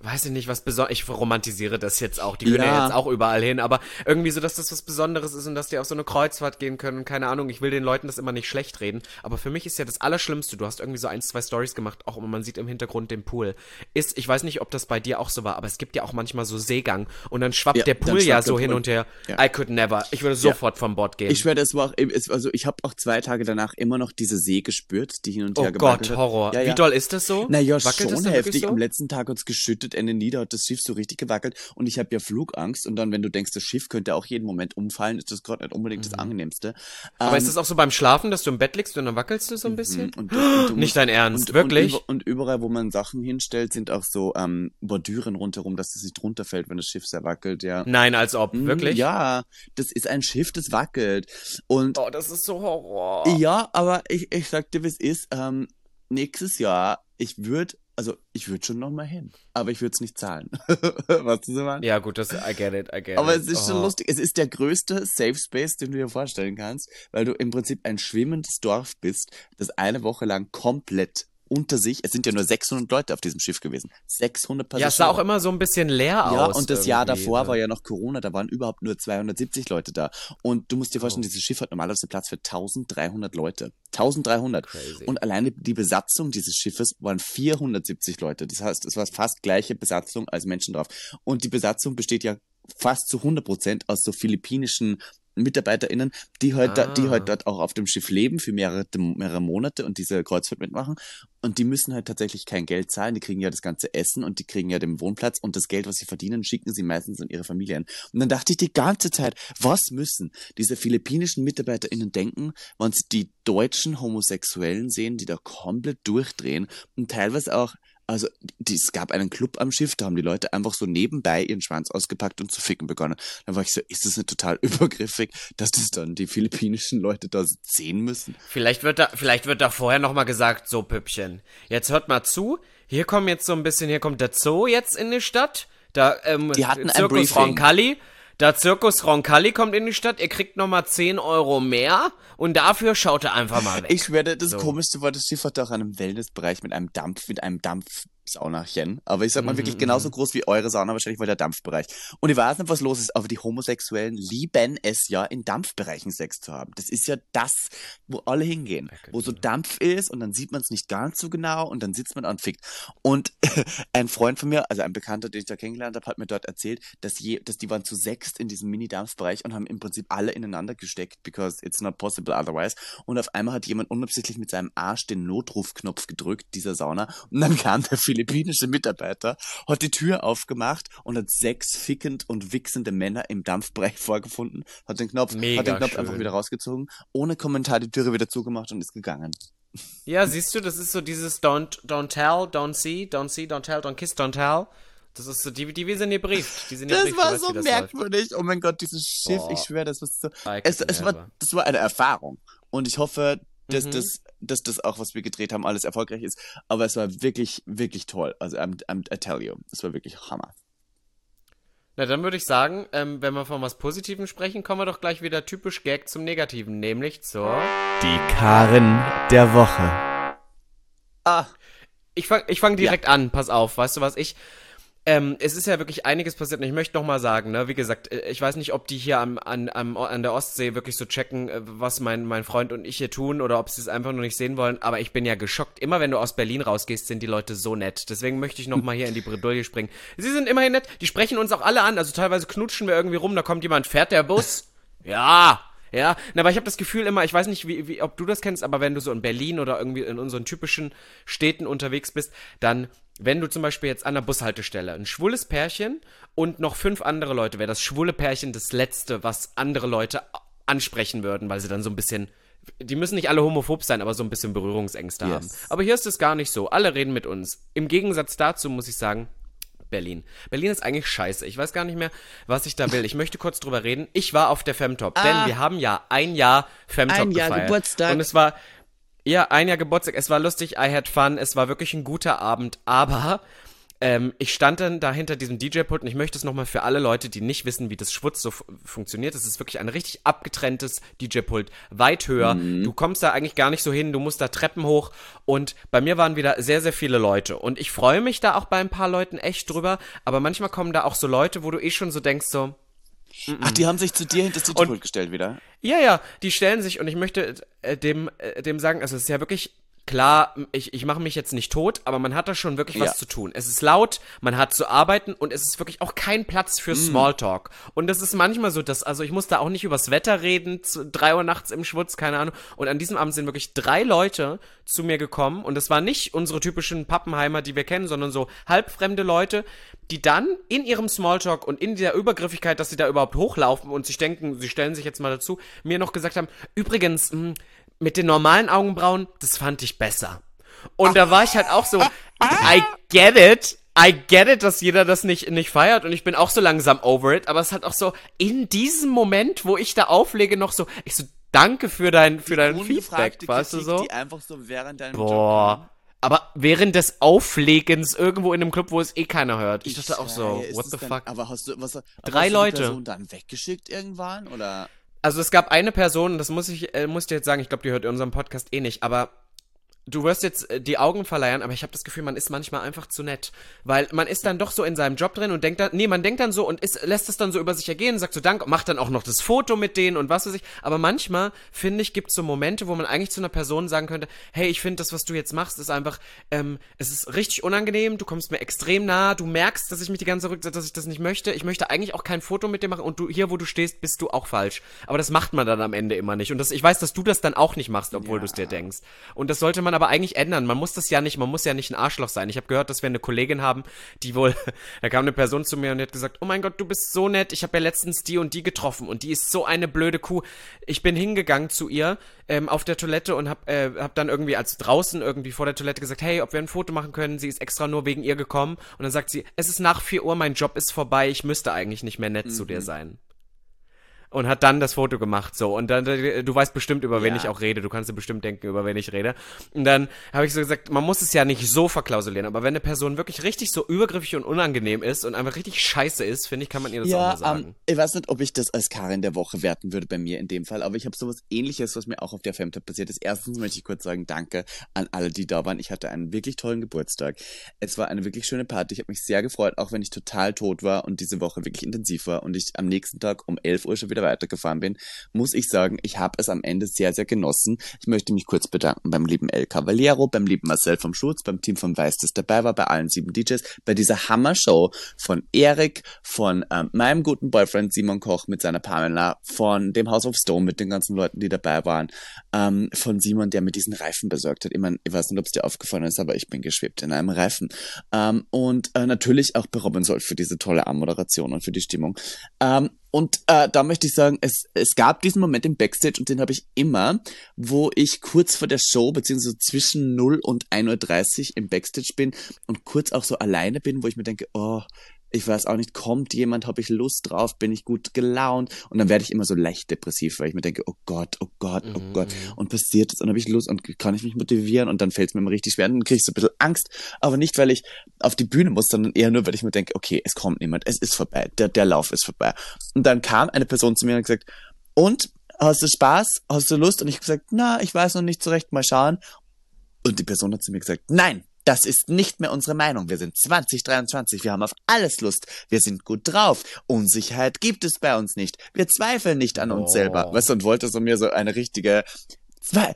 weiß ich nicht, was besonders, ich romantisiere das jetzt auch, die können ja.
Ja.
jetzt auch überall hin, aber irgendwie so, dass das was Besonderes ist und dass die auf so eine Kreuzfahrt gehen können keine Ahnung, ich will den Leuten das immer nicht schlecht reden, aber für mich ist ja das Allerschlimmste, du hast irgendwie so ein, zwei Stories gemacht, auch immer man sieht im Hintergrund den Pool, ist, ich weiß nicht, ob das bei dir auch so war, aber es gibt ja auch manchmal so Seegang und dann schwappt
Ja,
der Pool ja so hin und her,
Ja.
I could never, ich würde sofort vom Bord gehen.
Ich schwöre, es war auch, also ich habe auch zwei Tage danach immer noch diese See gespürt, die hin und her
oh Gott. Horror. Wie doll ist das so?
Naja,
Wackelt das
schon heftig.
so?
Am letzten Tag hat's geschüttet, Ende nieder, hat das Schiff so richtig gewackelt und ich habe ja Flugangst und dann, wenn du denkst, das Schiff könnte auch jeden Moment umfallen, ist das gerade nicht unbedingt das angenehmste.
Mhm. Aber
Ähm,
ist das auch so beim Schlafen, dass du im Bett liegst und dann wackelst du so ein bisschen?
und, und du
Nicht dein Ernst,
und,
wirklich?
Und, über, und überall, wo man Sachen hinstellt, sind auch so ähm, Bordüren rundherum, dass es nicht runterfällt, wenn das Schiff sehr wackelt, ja.
Nein, als ob,
Mm,
wirklich?
Ja, das ist ein Schiff, das wackelt. Und
Oh, das ist so Horror.
ja, aber ich, ich sag dir, wie es ist. Ähm, nächstes Jahr, ich würde, also ich würde schon noch mal hin, aber ich würde es nicht zahlen. weißt du so, Mann?
Ja, gut, das, I get it, I get
Aber
it.
es ist schon
Oh.
lustig. Es ist der größte Safe Space, den du dir vorstellen kannst, weil du im Prinzip ein schwimmendes Dorf bist, das eine Woche lang komplett unter sich, es sind ja nur 600 Leute auf diesem Schiff gewesen. 600 Passagiere.
Ja, es sah auch immer so ein bisschen leer
Ja,
aus.
und das Jahr davor war ja noch Corona, da waren überhaupt nur 270 Leute da. Und du musst dir vorstellen,
Oh.
dieses Schiff hat normalerweise Platz für 1300 Leute. 1300.
Crazy.
Und alleine die Besatzung dieses Schiffes waren 470 Leute. Das heißt, es war fast gleiche Besatzung als Menschen drauf. Und die Besatzung besteht ja fast zu 100 Prozent aus so philippinischen MitarbeiterInnen, die halt, da, die
Ah.
halt dort auch auf dem Schiff leben für mehrere, mehrere Monate und diese Kreuzfahrt mitmachen. Und die müssen halt tatsächlich kein Geld zahlen. Die kriegen ja das ganze Essen und die kriegen ja den Wohnplatz und das Geld, was sie verdienen, schicken sie meistens an ihre Familien. Und dann dachte ich die ganze Zeit, was müssen diese philippinischen MitarbeiterInnen denken, wenn sie die deutschen Homosexuellen sehen, die da komplett durchdrehen und teilweise auch also die, es gab einen Club am Schiff, da haben die Leute einfach so nebenbei ihren Schwanz ausgepackt und zu ficken begonnen. Dann war ich so, ist das nicht total übergriffig, dass das dann die philippinischen Leute da sehen müssen?
Vielleicht wird da, vielleicht wird da vorher noch mal gesagt, so Püppchen. Jetzt hört mal zu. Hier kommen jetzt so ein bisschen, hier kommt der Zoo jetzt in die Stadt. Da, ähm,
Die hatten ein
Zirkus
Briefing.
Roncalli. Der Zirkus Roncalli kommt in die Stadt. Ihr kriegt noch mal 10 Euro mehr. Und dafür schaut er einfach mal weg.
Ich werde, das
So.
komischste war, das Schiff hatte auch einen Wellnessbereich mit einem Dampf, mit einem Dampfsaunachen. Aber ich sag mal wirklich genauso groß wie eure Sauna, wahrscheinlich war der Dampfbereich. Und ich weiß nicht, was los ist, aber die Homosexuellen lieben es ja, in Dampfbereichen Sex zu haben. Das ist ja das, wo alle hingehen. Wo so Dampf ist und dann sieht man es nicht ganz so genau und dann sitzt man und fickt. Und ein Freund von mir, also ein Bekannter, den ich da kennengelernt habe, hat mir dort erzählt, dass, je, dass die waren zu sechst in diesem Mini-Dampfbereich und haben im Prinzip alle ineinander gesteckt, because it's not possible otherwise. Und auf einmal hat jemand unabsichtlich mit seinem Arsch den Notrufknopf gedrückt, dieser Sauna. Und dann kam der philippinische Mitarbeiter hat die Tür aufgemacht und hat sechs fickend und wichsende Männer im Dampfbereich vorgefunden, hat den Knopf,
Mega
hat den Knopf
schön.
einfach wieder rausgezogen, ohne Kommentar die Türe wieder zugemacht und ist gegangen.
Ja, siehst du, das ist so dieses Don't, don't tell, don't see, don't see, don't tell, don't kiss, don't tell. Das ist so, die, die wir sind gebrieft. Die sind
Das
gebrieft, du
war
weißt,
so
das läuft.
merkwürdig. Oh mein Gott, dieses Schiff,
Boah.
ich schwöre, das war so. Es, es war, das war eine Erfahrung. Und ich hoffe, dass,
Mhm.
das, dass das auch, was wir gedreht haben, alles erfolgreich ist. Aber es war wirklich, wirklich toll. Also, I'm, I'm, I tell you, es war wirklich Hammer.
Na, dann würde ich sagen, ähm, wenn wir von was Positivem sprechen, kommen wir doch gleich wieder typisch Gag zum Negativen, nämlich zur...
Die Karin der Woche.
Ah,
Ich fang, ich fang direkt an, pass auf, weißt du was, ich... Ähm, es ist ja wirklich einiges passiert und ich möchte noch mal sagen, ne, wie gesagt, äh, ich weiß nicht, ob die hier am, an, am, an der Ostsee wirklich so checken, äh, was mein, mein Freund und ich hier tun oder ob sie es einfach nur nicht sehen wollen, aber ich bin ja geschockt. Immer wenn du aus Berlin rausgehst, sind die Leute so nett. Deswegen möchte ich noch mal hier in die Bredouille springen. Sie sind immerhin nett, die sprechen uns auch alle an, also teilweise knutschen wir irgendwie rum, da kommt jemand, fährt der Bus? Ja, ja, na, aber ich habe das Gefühl immer, ich weiß nicht, wie, wie, ob du das kennst, aber wenn du so in Berlin oder irgendwie in unseren typischen Städten unterwegs bist, dann, wenn du zum Beispiel jetzt an der Bushaltestelle ein schwules Pärchen und noch fünf andere Leute, wäre das schwule Pärchen das Letzte, was andere Leute ansprechen würden, weil sie dann so ein bisschen, die müssen nicht alle homophob sein, aber so ein bisschen Berührungsängste
Yes.
haben. Aber hier ist es gar nicht so. Alle reden mit uns. Im Gegensatz dazu muss ich sagen, Berlin. Berlin ist eigentlich scheiße. Ich weiß gar nicht mehr, was ich da will. Ich möchte kurz drüber reden. Ich war auf der Femtop, denn wir haben ja ein Jahr Femtop
Ah. Ein Jahr
gefeiert.
Geburtstag.
Und es war, ja, ein Jahr Geburtstag. Es war lustig, I had fun. Es war wirklich ein guter Abend, aber ähm, ich stand dann da hinter diesem DJ-Pult und ich möchte es nochmal für alle Leute, die nicht wissen, wie das Schwutz so fu- funktioniert. Es ist wirklich ein richtig abgetrenntes DJ-Pult, weit höher. Du kommst da eigentlich gar nicht so hin, du musst da Treppen hoch und bei mir waren wieder sehr, sehr viele Leute und ich freue mich da auch bei ein paar Leuten echt drüber, aber manchmal kommen da auch so Leute, wo du eh schon so denkst, so,
ach, die haben sich zu dir hinter das DJ-Pult gestellt wieder.
ja, ja, die stellen sich und ich möchte äh, dem, äh, dem sagen, also es ist ja wirklich klar, ich, ich mache mich jetzt nicht tot, aber man hat da schon wirklich was
Ja.
zu tun. Es ist laut, man hat zu arbeiten und es ist wirklich auch kein Platz für Smalltalk. Und das ist manchmal so, dass, also ich muss da auch nicht übers Wetter reden, zu drei Uhr nachts im Schwutz, keine Ahnung. Und an diesem Abend sind wirklich drei Leute zu mir gekommen und das waren nicht unsere typischen Pappenheimer, die wir kennen, sondern so halbfremde Leute, die dann in ihrem Smalltalk und in der Übergriffigkeit, dass sie da überhaupt hochlaufen und sich denken, sie stellen sich jetzt mal dazu, mir noch gesagt haben, übrigens, mh, mit den normalen Augenbrauen, das fand ich besser. Und da war ich halt auch so, I get it. I get it, dass jeder das nicht, nicht feiert und ich bin auch so langsam over it, aber es hat auch so in diesem Moment, wo ich da auflege, noch so, ich so, danke für dein, für dein Feedback, weißt du so?
Die einfach so während deinem
Boah. Aber während des Auflegens irgendwo in einem Club, wo es eh keiner hört. Ich dachte auch so, what the
denn-
fuck?
Aber hast du, was,
Drei
hast du
Leute.
Die Person dann weggeschickt irgendwann oder?
Also es gab eine Person, das muss ich, äh, muss ich jetzt sagen, ich glaube, die hört unseren Podcast eh nicht, aber du wirst jetzt äh, die Augen verleihen, aber ich habe das Gefühl, man ist manchmal einfach zu nett. Weil man ist dann doch so in seinem Job drin und denkt dann, nee, man denkt dann so und ist, lässt es dann so über sich ergehen, sagt so Dank, macht dann auch noch das Foto mit denen und was weiß ich. Aber manchmal, finde ich, gibt es so Momente, wo man eigentlich zu einer Person sagen könnte, hey, ich finde das, was du jetzt machst, ist einfach, ähm, es ist richtig unangenehm, du kommst mir extrem nah, du merkst, dass ich mich die ganze Zeit rücksetze, dass ich das nicht möchte. Ich möchte eigentlich auch kein Foto mit dir machen und du hier, wo du stehst, bist du auch falsch. Aber das macht man dann am Ende immer nicht. Und das, ich weiß, dass du das dann auch nicht machst, obwohl du es dir denkst. Und das sollte man aber eigentlich ändern. Man muss das ja nicht, man muss ja nicht ein Arschloch sein. Ich habe gehört, dass wir eine Kollegin haben, die wohl, da kam eine Person zu mir und hat gesagt, oh mein Gott, du bist so nett. Ich habe ja letztens die und die getroffen und die ist so eine blöde Kuh. Ich bin hingegangen zu ihr ähm, auf der Toilette und hab, äh, hab dann irgendwie als draußen irgendwie vor der Toilette gesagt, hey, ob wir ein Foto machen können. Sie ist extra nur wegen ihr gekommen und dann sagt sie, es ist nach 4 Uhr, mein Job ist vorbei, ich müsste eigentlich nicht mehr nett zu dir sein und hat dann das Foto gemacht so und dann äh, du weißt bestimmt über wen
Ja.
ich auch rede du kannst dir bestimmt denken über wen ich rede und dann habe ich so gesagt man muss es ja nicht so verklausulieren aber wenn eine Person wirklich richtig so übergriffig und unangenehm ist und einfach richtig scheiße ist finde ich kann man ihr das auch mal sagen
ähm, ich weiß nicht, ob ich das als Karin der Woche werten würde bei mir in dem Fall, aber ich habe sowas ähnliches, was mir auch auf der Femtop passiert ist. Erstens möchte ich kurz sagen, danke an alle, die da waren. Ich hatte einen wirklich tollen Geburtstag. Es war eine wirklich schöne Party. Ich habe mich sehr gefreut, auch wenn ich total tot war und diese Woche wirklich intensiv war und ich am nächsten Tag um 11 Uhr schon wieder weitergefahren bin, muss ich sagen, ich habe es am Ende sehr, sehr genossen. Ich möchte mich kurz bedanken beim lieben El Cavaliero, beim lieben Marcel vom Schutz, beim Team von Weiß, das dabei war, bei allen sieben DJs, bei dieser Hammer-Show von Erik, von ähm, meinem guten Boyfriend Simon Koch mit seiner Pamela, von dem House of Stone mit den ganzen Leuten, die dabei waren, ähm, von Simon, der mir diesen Reifen besorgt hat. Ich, mein, ich weiß nicht, ob es dir aufgefallen ist, aber ich bin geschwebt in einem Reifen. Ähm, und äh, natürlich auch bei Robin Sold für diese tolle Anmoderation und für die Stimmung. Ähm, und äh, da möchte ich sagen, es, es gab diesen Moment im Backstage und den habe ich immer, wo ich kurz vor der Show, beziehungsweise zwischen 0 und 1.30 Uhr im Backstage bin und kurz auch so alleine bin, wo ich mir denke, oh, ich weiß auch nicht, kommt jemand, habe ich Lust drauf, bin ich gut gelaunt? Und dann werde ich immer so leicht depressiv, weil ich mir denke, oh Gott, oh Gott, oh mhm. Gott. Und passiert es und habe ich Lust und kann ich mich motivieren? Und dann fällt es mir immer richtig schwer. Und dann kriege ich so ein bisschen Angst, aber nicht, weil ich auf die Bühne muss, sondern eher nur, weil ich mir denke, okay, es kommt niemand, es ist vorbei, der, der Lauf ist vorbei. Und dann kam eine Person zu mir und hat gesagt, und, hast du Spaß, hast du Lust? Und ich habe gesagt, na, ich weiß noch nicht so recht, mal schauen. Und die Person hat zu mir gesagt, nein, das ist nicht mehr unsere Meinung. Wir sind 2023. Wir haben auf alles Lust. Wir sind gut drauf. Unsicherheit gibt es bei uns nicht. Wir zweifeln nicht an uns oh. selber. Weißt du, und wollte so mir so eine richtige, zwei,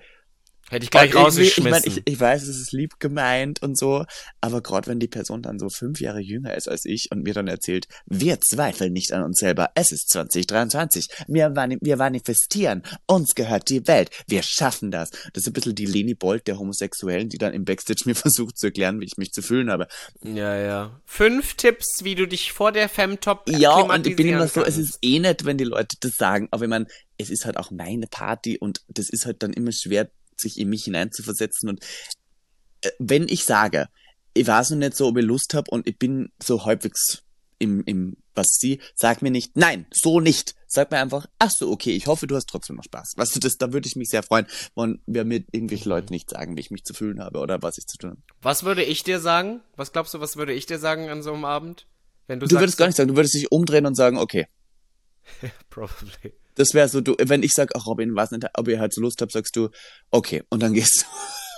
Hätte ich gleich rausgeschmissen.
Ich, mein, ich, ich weiß, es ist lieb gemeint und so, aber gerade wenn die Person dann so fünf Jahre jünger ist als ich und mir dann erzählt, wir zweifeln nicht an uns selber, es ist 2023, wir, wir manifestieren, uns gehört die Welt, wir schaffen das. Das ist ein bisschen die Leni Bolt der Homosexuellen, die dann im Backstage mir versucht zu erklären, wie ich mich zu fühlen habe.
Ja, ja. Fünf Tipps, wie du dich vor der Femtop
Ja, und ich bin immer so, es ist eh nett, wenn die Leute das sagen, aber ich meine, es ist halt auch meine Party und das ist halt dann immer schwer, sich in mich hineinzuversetzen. Und äh, wenn ich sage, ich weiß noch nicht so, ob ich Lust habe und ich bin so halbwegs im, im, was sie, sag mir nicht, nein, so nicht. Sag mir einfach, ach so, okay, ich hoffe, du hast trotzdem noch Spaß. Weißt du, das, da würde ich mich sehr freuen, wenn wir mit irgendwelchen mhm. Leuten nicht sagen, wie ich mich zu fühlen habe oder was ich zu tun habe.
Was würde ich dir sagen? Was glaubst du, was würde ich dir sagen an so einem Abend?
Wenn du, du sagst, würdest gar nicht sagen, du würdest dich umdrehen und sagen, okay.
Probably.
Das wäre so, du, wenn ich sag, ach Robin, was nicht, ob ihr halt so Lust habt, sagst du, okay, und dann gehst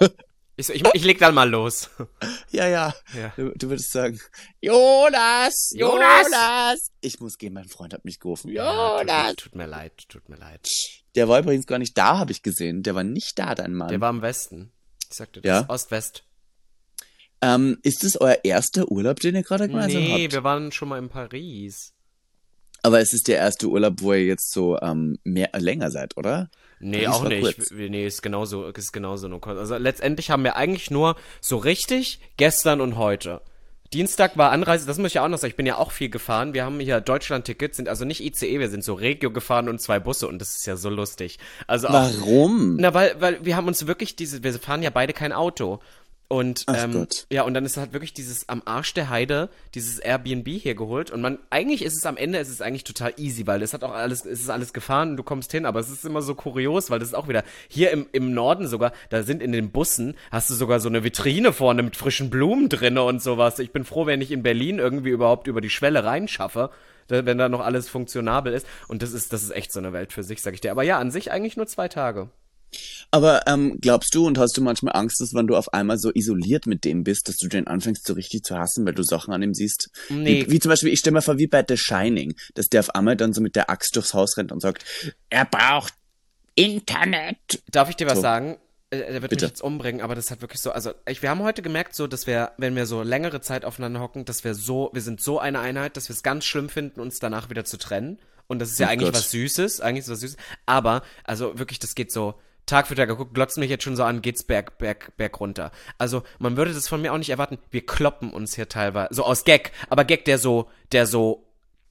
du. Ich, ich, ich leg dann mal los.
Ja, ja. ja. Du, du, würdest sagen, Jonas, Jonas, Jonas. Ich muss gehen, mein Freund hat mich gerufen.
Jonas. Ja, tut, tut, mir leid, tut mir leid.
Der war übrigens gar nicht da, habe ich gesehen. Der war nicht da, dein Mann.
Der war im Westen. Ich sagte, das
ja?
Ost-West.
Ähm, ist das euer erster Urlaub, den ihr gerade gemeinsam
nee,
habt?
Nee, wir waren schon mal in Paris.
Aber es ist der erste Urlaub, wo ihr jetzt so ähm, mehr länger seid, oder?
Nee, auch nicht. Kurz. Nee, ist genauso, ist genauso nur kurz. Also letztendlich haben wir eigentlich nur so richtig gestern und heute. Dienstag war Anreise, das muss ich ja auch noch sagen, ich bin ja auch viel gefahren. Wir haben hier Deutschland-Tickets, sind also nicht ICE, wir sind so Regio gefahren und zwei Busse und das ist ja so lustig. Also auch,
Warum?
Na, weil, weil wir haben uns wirklich diese, wir fahren ja beide kein Auto. Und ähm, ja, und dann ist halt wirklich dieses am Arsch der Heide, dieses Airbnb hier geholt. Und man, eigentlich ist es am Ende, ist es eigentlich total easy, weil es hat auch alles, es ist alles gefahren und du kommst hin, aber es ist immer so kurios, weil das ist auch wieder, hier im, im Norden sogar, da sind in den Bussen, hast du sogar so eine Vitrine vorne mit frischen Blumen drinne und sowas. Ich bin froh, wenn ich in Berlin irgendwie überhaupt über die Schwelle reinschaffe wenn da noch alles funktionabel ist. Und das ist, das ist echt so eine Welt für sich, sag ich dir. Aber ja, an sich eigentlich nur zwei Tage.
Aber ähm, glaubst du und hast du manchmal Angst, dass wenn du auf einmal so isoliert mit dem bist, dass du den anfängst so richtig zu hassen, weil du Sachen an ihm siehst? Nee. Wie, wie zum Beispiel, ich stelle mir vor, wie bei The Shining, dass der auf einmal dann so mit der Axt durchs Haus rennt und sagt, er braucht Internet.
Darf ich dir was so. sagen? Äh, er wird Bitte. mich jetzt umbringen, aber das hat wirklich so, also ich, wir haben heute gemerkt, so, dass wir, wenn wir so längere Zeit aufeinander hocken, dass wir so, wir sind so eine Einheit, dass wir es ganz schlimm finden, uns danach wieder zu trennen. Und das ist ja oh eigentlich Gott. was Süßes, eigentlich ist was Süßes. Aber, also wirklich, das geht so, Tag für Tag geguckt, glotzen mich jetzt schon so an, geht's berg, berg, berg runter. Also, man würde das von mir auch nicht erwarten. Wir kloppen uns hier teilweise, so aus Gag, aber Gag, der so, der so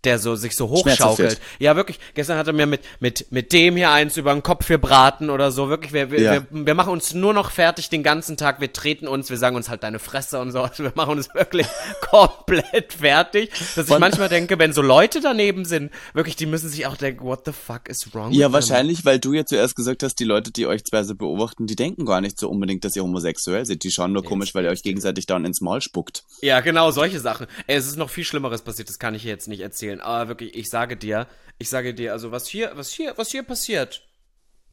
der so sich so hochschaukelt. Ja, wirklich. Gestern hat er mir mit mit mit dem hier eins über den Kopf gebraten oder so. Wirklich, wir, wir, ja. wir, wir machen uns nur noch fertig den ganzen Tag. Wir treten uns, wir sagen uns halt deine Fresse und so. Also wir machen uns wirklich komplett fertig. Dass ich manchmal denke, wenn so Leute daneben sind, wirklich, die müssen sich auch denken, what the fuck is wrong?
Ja, wahrscheinlich, weil du ja zuerst gesagt hast, die Leute, die euch zwei so beobachten, die denken gar nicht so unbedingt, dass ihr homosexuell seid. Die schauen nur Jetzt komisch, weil ihr euch gegenseitig dann ins Maul spuckt.
Ja, genau, solche Sachen. Ey, es ist noch viel Schlimmeres passiert. Das kann ich jetzt nicht erzählen erzählen. Aber wirklich, ich sage dir, ich sage dir, also was hier, was hier, was hier passiert,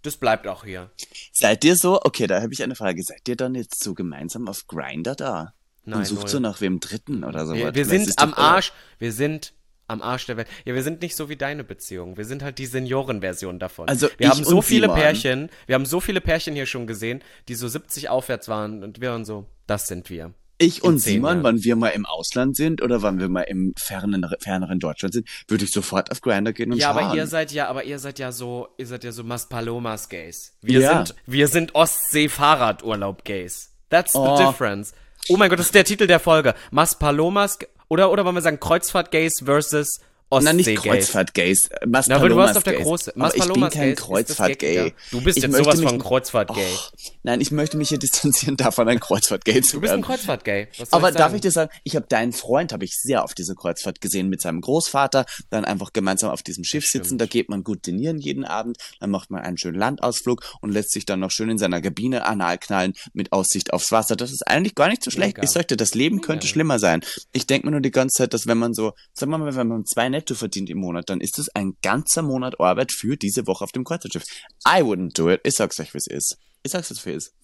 das bleibt auch hier.
Seid ihr so, okay, da habe ich eine Frage. Seid ihr dann jetzt so gemeinsam auf Grinder da? Nein. Und sucht null. so nach wem Dritten oder so?
Wir, wir sind am Arsch, wir sind am Arsch der Welt. Ja, wir sind nicht so wie deine Beziehung. Wir sind halt die Seniorenversion davon.
Also
wir haben so viele
Simon.
Pärchen, wir haben so viele Pärchen hier schon gesehen, die so 70 aufwärts waren und wir waren so, das sind wir.
Ich und Simon, wann wir mal im Ausland sind oder wann wir mal im fernen, ferneren Deutschland sind, würde ich sofort auf Grinder gehen und
Ja,
schauen.
aber ihr seid ja, aber ihr seid ja so, ihr seid ja so Maspalomas Gays. Wir
Ja.
sind, wir sind Ostsee-Fahrradurlaub Gays. That's the
Oh.
difference. Oh mein Gott, das ist der Titel der Folge. Maspalomas, oder, oder wollen wir sagen Kreuzfahrt Gays versus
Na, nicht. Kreuzfahrt-Gays. äh,
Na, aber du warst auf der große.
Aber ich bin kein Kreuzfahrt-Gay.
Du bist
Ich
jetzt sowas
mich-
von Kreuzfahrt-Gay.
Oh, nein, ich möchte mich hier distanzieren davon, ein Kreuzfahrt-Gay zu
Du bist ein
werden.
Kreuzfahrt-Gay.
Aber
ich
darf ich dir sagen, ich habe deinen Freund, habe ich sehr auf dieser Kreuzfahrt gesehen mit seinem Großvater, dann einfach gemeinsam auf diesem Schiff sitzen, da geht man gut dinieren jeden Abend, dann macht man einen schönen Landausflug und lässt sich dann noch schön in seiner Kabine anal knallen mit Aussicht aufs Wasser. Das ist eigentlich gar nicht so schlecht.
Mega.
Ich sagte, das Leben könnte
Mega.
schlimmer sein. Ich denke mir nur die ganze Zeit, dass wenn man so, sagen wir mal, wenn man zwei Netto verdient im Monat, dann ist das ein ganzer Monat Arbeit für diese Woche auf dem Kreuzfahrtschiff. I wouldn't do it. Ich sag's euch, wie es ist. Ich sag's euch, wie es ist.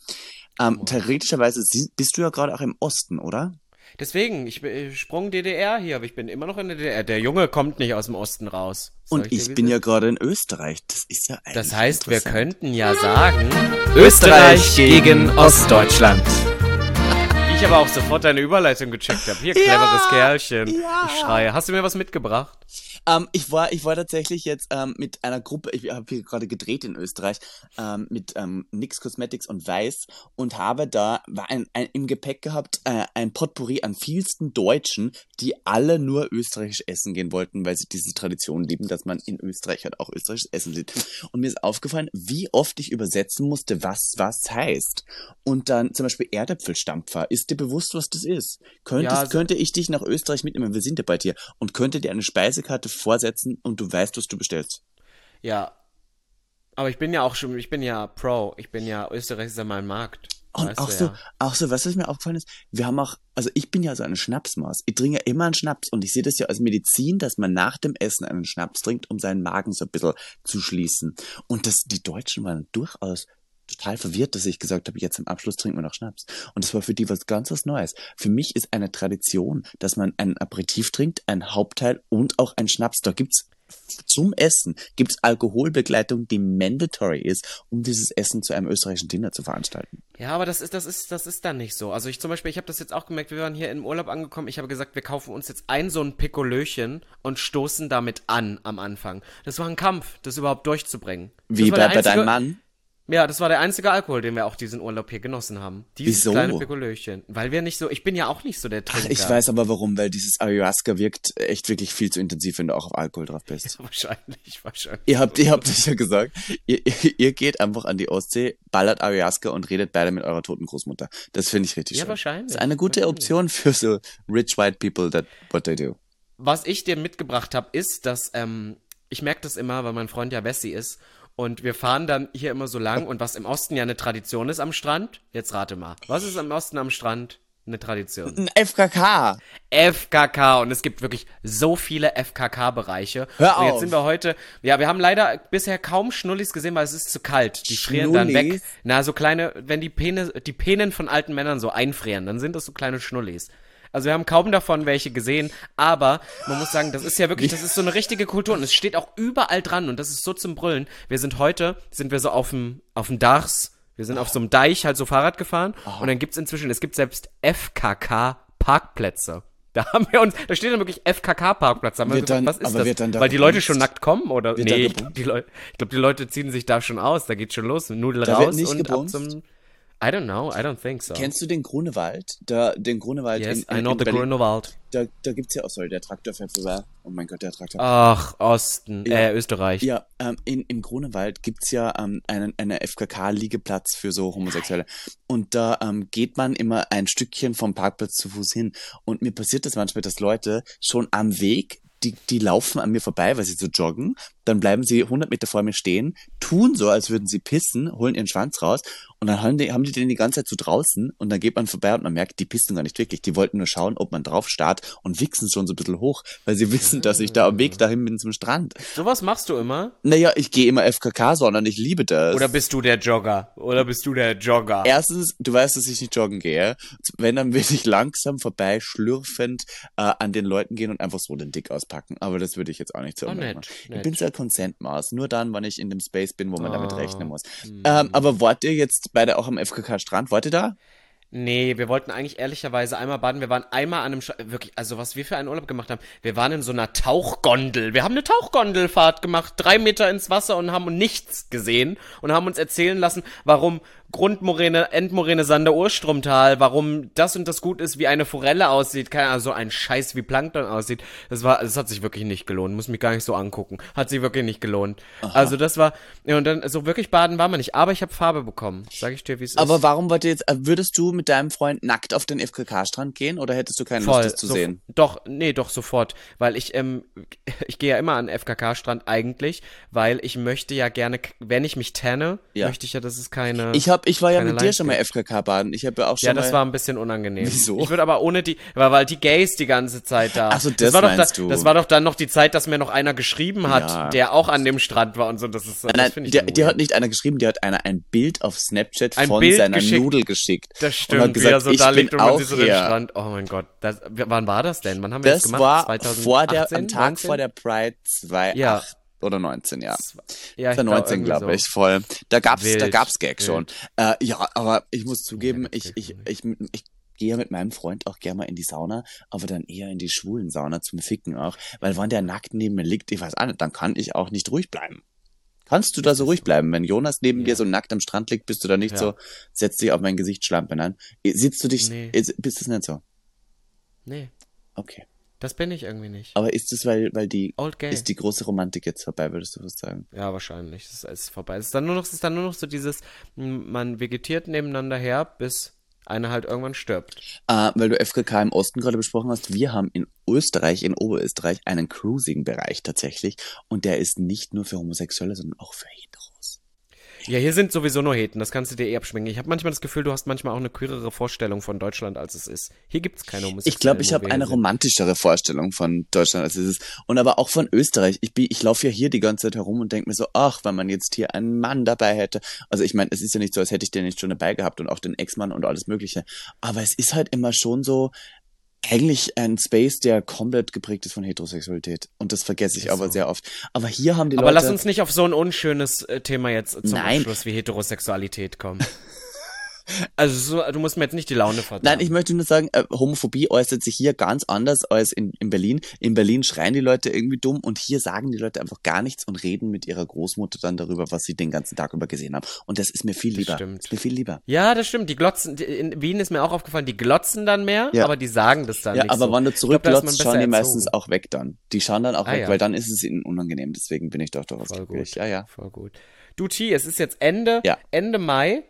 Ähm, theoretischerweise sie- bist du ja gerade auch im Osten, oder?
Deswegen, ich bin ich Sprung DDR hier, aber ich bin immer noch in der DDR. Der Junge kommt nicht aus dem Osten raus.
Und ich
wie
bin ja gerade in Österreich. Das ist ja eigentlich
Das heißt, wir könnten ja sagen,
Österreich gegen Ostdeutschland.
Ich aber auch sofort deine Überleitung gecheckt habe. Hier, cleveres Kerlchen.
ja.
Ich schreie. Hast du mir was mitgebracht?
Ähm, ich war, ich war tatsächlich jetzt ähm, mit einer Gruppe, ich habe hier gerade gedreht in Österreich, ähm, mit ähm, NYX Cosmetics und Weiß und habe da war ein, ein, im Gepäck gehabt äh, ein Potpourri an vielsten Deutschen, die alle nur österreichisch essen gehen wollten, weil sie diese Tradition lieben, dass man in Österreich halt auch österreichisches Essen sieht. Und mir ist aufgefallen, wie oft ich übersetzen musste, was was heißt. Und dann zum Beispiel Erdäpfelstampfer. Ist dir bewusst, was das ist? Könntest,
Ja, also-
könnte ich dich nach Österreich mitnehmen? Wir sind ja bei dir und könnte dir eine Speisekarte vorsetzen und du weißt, was du bestellst.
Ja. Aber ich bin ja auch schon, ich bin ja Pro. Ich bin ja, Österreich ist ja mein Markt.
Und auch
du
so,
ja.
auch so, weißt du, was mir aufgefallen ist? Wir haben auch, also ich bin ja so eine Schnapsmaus. Ich trinke ja immer einen Schnaps und ich sehe das ja als Medizin, dass man nach dem Essen einen Schnaps trinkt, um seinen Magen so ein bisschen zu schließen. Und das, die Deutschen waren durchaus total verwirrt, dass ich gesagt habe, jetzt am Abschluss trinken wir noch Schnaps. Und das war für die was ganz was Neues. Für mich ist eine Tradition, dass man ein Aperitif trinkt, ein Hauptteil und auch ein Schnaps. Da gibt's zum Essen gibt's Alkoholbegleitung, die mandatory ist, um dieses Essen zu einem österreichischen Dinner zu veranstalten.
Ja, aber das ist, das ist, das ist dann nicht so. Also ich zum Beispiel, ich habe das jetzt auch gemerkt, wir waren hier im Urlaub angekommen, ich habe gesagt, wir kaufen uns jetzt ein so ein Pikolöchen und stoßen damit an am Anfang. Das war ein Kampf, das überhaupt durchzubringen.
Wie bei,
der
bei deinem
einzige-
Mann?
Ja, das war der einzige Alkohol, den wir auch diesen Urlaub hier genossen haben. Dieses
Wieso?
kleine Pikolöchen. Weil wir nicht so, ich bin ja auch nicht so der
Ach,
Trinker.
ich weiß aber warum, weil dieses Ayahuasca wirkt echt wirklich viel zu intensiv, wenn du auch auf Alkohol drauf bist.
Wahrscheinlich, wahrscheinlich.
Ihr habt, ihr habt es ja gesagt, ihr, ihr geht einfach an die Ostsee, ballert Ayahuasca und redet beide mit eurer toten Großmutter. Das finde ich richtig
Ja,
schön.
wahrscheinlich,
Das ist eine gute. Option für so rich white people that what they do.
Was ich dir mitgebracht habe, ist, dass ähm, ich merke das immer, weil mein Freund ja Wessi ist. Und wir fahren dann hier immer so lang. Und was im Osten ja eine Tradition ist am Strand, jetzt rate mal. Was ist im Osten am Strand eine Tradition?
Ein FKK!
FKK. Und es gibt wirklich so viele FKK-Bereiche.
Hör
Und jetzt
auf.
sind wir heute, ja, wir haben leider bisher kaum Schnullis gesehen, weil es ist zu kalt. Die frieren dann weg. Na, so kleine, wenn die Pene, die Penen von alten Männern so einfrieren, dann sind das so kleine Schnullis. Also wir haben kaum davon welche gesehen, aber man muss sagen, das ist ja wirklich, das ist so eine richtige Kultur und es steht auch überall dran und das ist so zum Brüllen. Wir sind heute, sind wir so auf dem, auf dem Dachs, wir sind auf so einem Deich halt so Fahrrad gefahren und dann gibt's inzwischen, es gibt selbst FKK-Parkplätze. Da haben wir uns, da steht dann wirklich FKK-Parkplatz. Da haben wir was ist das?
wird dann da
Weil die Leute schon nackt kommen oder? Nee, ich glaube, die, Leute, ich glaub, die Leute ziehen sich da schon aus. Da geht schon los. Nudel
Da
raus und ab
gebumst?
zum. I don't know. I don't think so.
Kennst du den Grunewald? Da, den Grunewald
yes,
in, in,
I know
in
the
Berlin.
Grunewald.
Da, da gibt's ja, oh sorry, der Traktor fährt vorbei. Oh mein Gott, der Traktor.
Ach, Osten,
Ja.
äh, Österreich.
Ja, ähm, in, im Grunewald gibt's ja ähm, einen, einen FKK-Liegeplatz für so Homosexuelle. Und da ähm, geht man immer ein Stückchen vom Parkplatz zu Fuß hin. Und mir passiert das manchmal, dass Leute schon am Weg, die, die laufen an mir vorbei, weil sie so joggen. Dann bleiben sie 100 Meter vor mir stehen, tun so, als würden sie pissen, holen ihren Schwanz raus und dann haben die, haben die den die ganze Zeit so draußen und dann geht man vorbei und man merkt, die pissen gar nicht wirklich. Die wollten nur schauen, ob man drauf starrt und wichsen schon so ein bisschen hoch, weil sie wissen, dass ich da am Weg dahin bin zum Strand.
Sowas machst du immer?
Naja, ich gehe immer FKK, sondern ich liebe das.
Oder bist du der Jogger? Oder bist du der Jogger?
Erstens, du weißt, dass ich nicht joggen gehe. Wenn, dann will ich langsam vorbei, schlürfend äh, an den Leuten gehen und einfach so den Dick auspacken. Aber das würde ich jetzt auch nicht so
Oh,
machen.
nett,
Ich
nett.
bin so ein Consent-Maß. Nur dann, wenn ich in dem Space bin, wo man damit
Ah,
rechnen muss.
hm.
Ähm, aber wart ihr jetzt beide auch am FKK-Strand? Wart ihr da?
Nee, wir wollten eigentlich ehrlicherweise einmal baden. Wir waren einmal an einem, Sch wirklich, also was wir für einen Urlaub gemacht haben. Wir waren in so einer Tauchgondel. Wir haben eine Tauchgondelfahrt gemacht, drei Meter ins Wasser und haben nichts gesehen und haben uns erzählen lassen, warum Grundmoräne, Endmoräne, Sander, Urstromtal, warum das und das gut ist, wie eine Forelle aussieht, keine Ahnung, so ein Scheiß wie Plankton aussieht. Das war, das hat sich wirklich nicht gelohnt. Muss mich gar nicht so angucken. Hat sich wirklich nicht gelohnt. Also das war, ja, und dann, so wirklich baden war man nicht. Aber ich habe Farbe bekommen. Sag ich dir, wie es ist.
Aber warum wollt ihr jetzt, äh, würdest du mit deinem Freund nackt auf den FKK-Strand gehen oder hättest du keine Lust, das zu
so,
sehen?
Doch, nee, doch sofort, weil ich ähm, ich gehe ja immer an den FKK-Strand eigentlich, weil ich möchte ja gerne, wenn ich mich tanne,
Ja.
möchte ich ja, dass es keine.
Ich hab, ich war ja mit dir schon mal. FKK baden. Ich habe ja auch schon
ja, das war ein bisschen unangenehm.
Wieso?
Ich würde aber ohne die, weil, weil die Gays die ganze Zeit da.
Ach so, das
war doch
meinst
da,
du.
Das war doch dann noch die Zeit, dass mir noch einer geschrieben hat,
Ja.
der auch an dem Strand war und so. Das ist, das
Nein,
finde ich
der, hat nicht einer geschrieben, der hat einer ein Bild auf Snapchat
Ein
von
Bild
seiner
geschickt.
Nudel geschickt.
Das
und
stimmt,
hat
wie
gesagt,
er so
ich
da liegt und man
auch
sieht so den. Strand. Oh mein Gott, das, wann war das denn? Wann haben wir das,
Das
gemacht?
war
2018,
vor der, am Tag
19?
vor der Pride 2
Ja.
Oder 19, ja.
Ja, ich
2019,
glaub,
glaube
irgendwie
ich, voll. Da gab's, da
Wild,
gab's Gag schon. Äh, ja, aber ich muss zugeben,
Ja,
ich, ich,
Gag
ich, ich, gehe ja mit meinem Freund auch gerne mal in die Sauna, aber dann eher in die schwulen Sauna zum Ficken auch, weil wenn der nackt neben mir liegt, ich weiß auch nicht, dann kann ich auch nicht ruhig bleiben. Kannst du da so ruhig bleiben? Wenn Jonas neben
Ja.
dir so nackt am Strand liegt, bist du da nicht
Ja.
so, setz dich auf mein Gesicht, Schlampe, nein? Sitzt du dich,
Nee.
ist- bist du nicht so?
Nee,
Okay.
Das bin ich irgendwie nicht.
Aber ist es, weil, weil die,
Old Gay.
ist die große Romantik jetzt vorbei, würdest du was sagen?
Ja, wahrscheinlich. Es ist vorbei. Es ist dann nur noch, es ist dann nur noch so dieses, man vegetiert nebeneinander her, bis einer halt irgendwann stirbt.
Äh, weil du FKK im Osten gerade besprochen hast, wir haben in Österreich, in Oberösterreich, einen Cruising-Bereich tatsächlich. Und der ist nicht nur für Homosexuelle, sondern auch für Heteros.
Ja, hier sind sowieso nur Heten, das kannst du dir eh abschminken. Ich habe manchmal das Gefühl, du hast manchmal auch eine queerere Vorstellung von Deutschland, als es ist. Hier gibt's keine Homosexuellen.
Ich glaube, ich habe eine romantischere Vorstellung von Deutschland, als es ist. Und aber auch von Österreich. Ich, bin- ich laufe ja hier die ganze Zeit herum und denke mir so, ach, wenn man jetzt hier einen Mann dabei hätte. Also ich meine, es ist ja nicht so, als hätte ich den nicht schon dabei gehabt und auch den Ex-Mann und alles Mögliche. Aber es ist halt immer schon so, eigentlich ein Space, der komplett geprägt ist von Heterosexualität. Und das vergesse ich
Ist
aber
so.
sehr oft. Aber hier haben die
Aber
Leute...
lass uns nicht auf so ein unschönes äh, Thema jetzt zum
Nein.
Abschluss wie Heterosexualität kommen. also so, du musst mir jetzt nicht die Laune verderben.
Nein, ich möchte nur sagen, äh, Homophobie äußert sich hier ganz anders als in, in Berlin. In Berlin schreien die Leute irgendwie dumm und hier sagen die Leute einfach gar nichts und reden mit ihrer Großmutter dann darüber, was sie den ganzen Tag über gesehen haben. Und das ist mir viel
Das
lieber.
stimmt.
Ist mir viel lieber.
Ja, das stimmt. Die glotzen, die, in Wien ist mir auch aufgefallen, die glotzen dann mehr,
Ja.
aber die sagen das dann
Ja,
nicht
aber
so.
wenn du zurückglotzt, schauen die
erzogen.
meistens auch weg dann. Die schauen dann auch
Ah,
weg,
ja.
weil dann ist es ihnen unangenehm. Deswegen bin ich doch doch
Voll
glücklich.
gut.
Ja, ja.
Voll gut. Du T, es ist jetzt Ende,
Ja.
Ende Mai.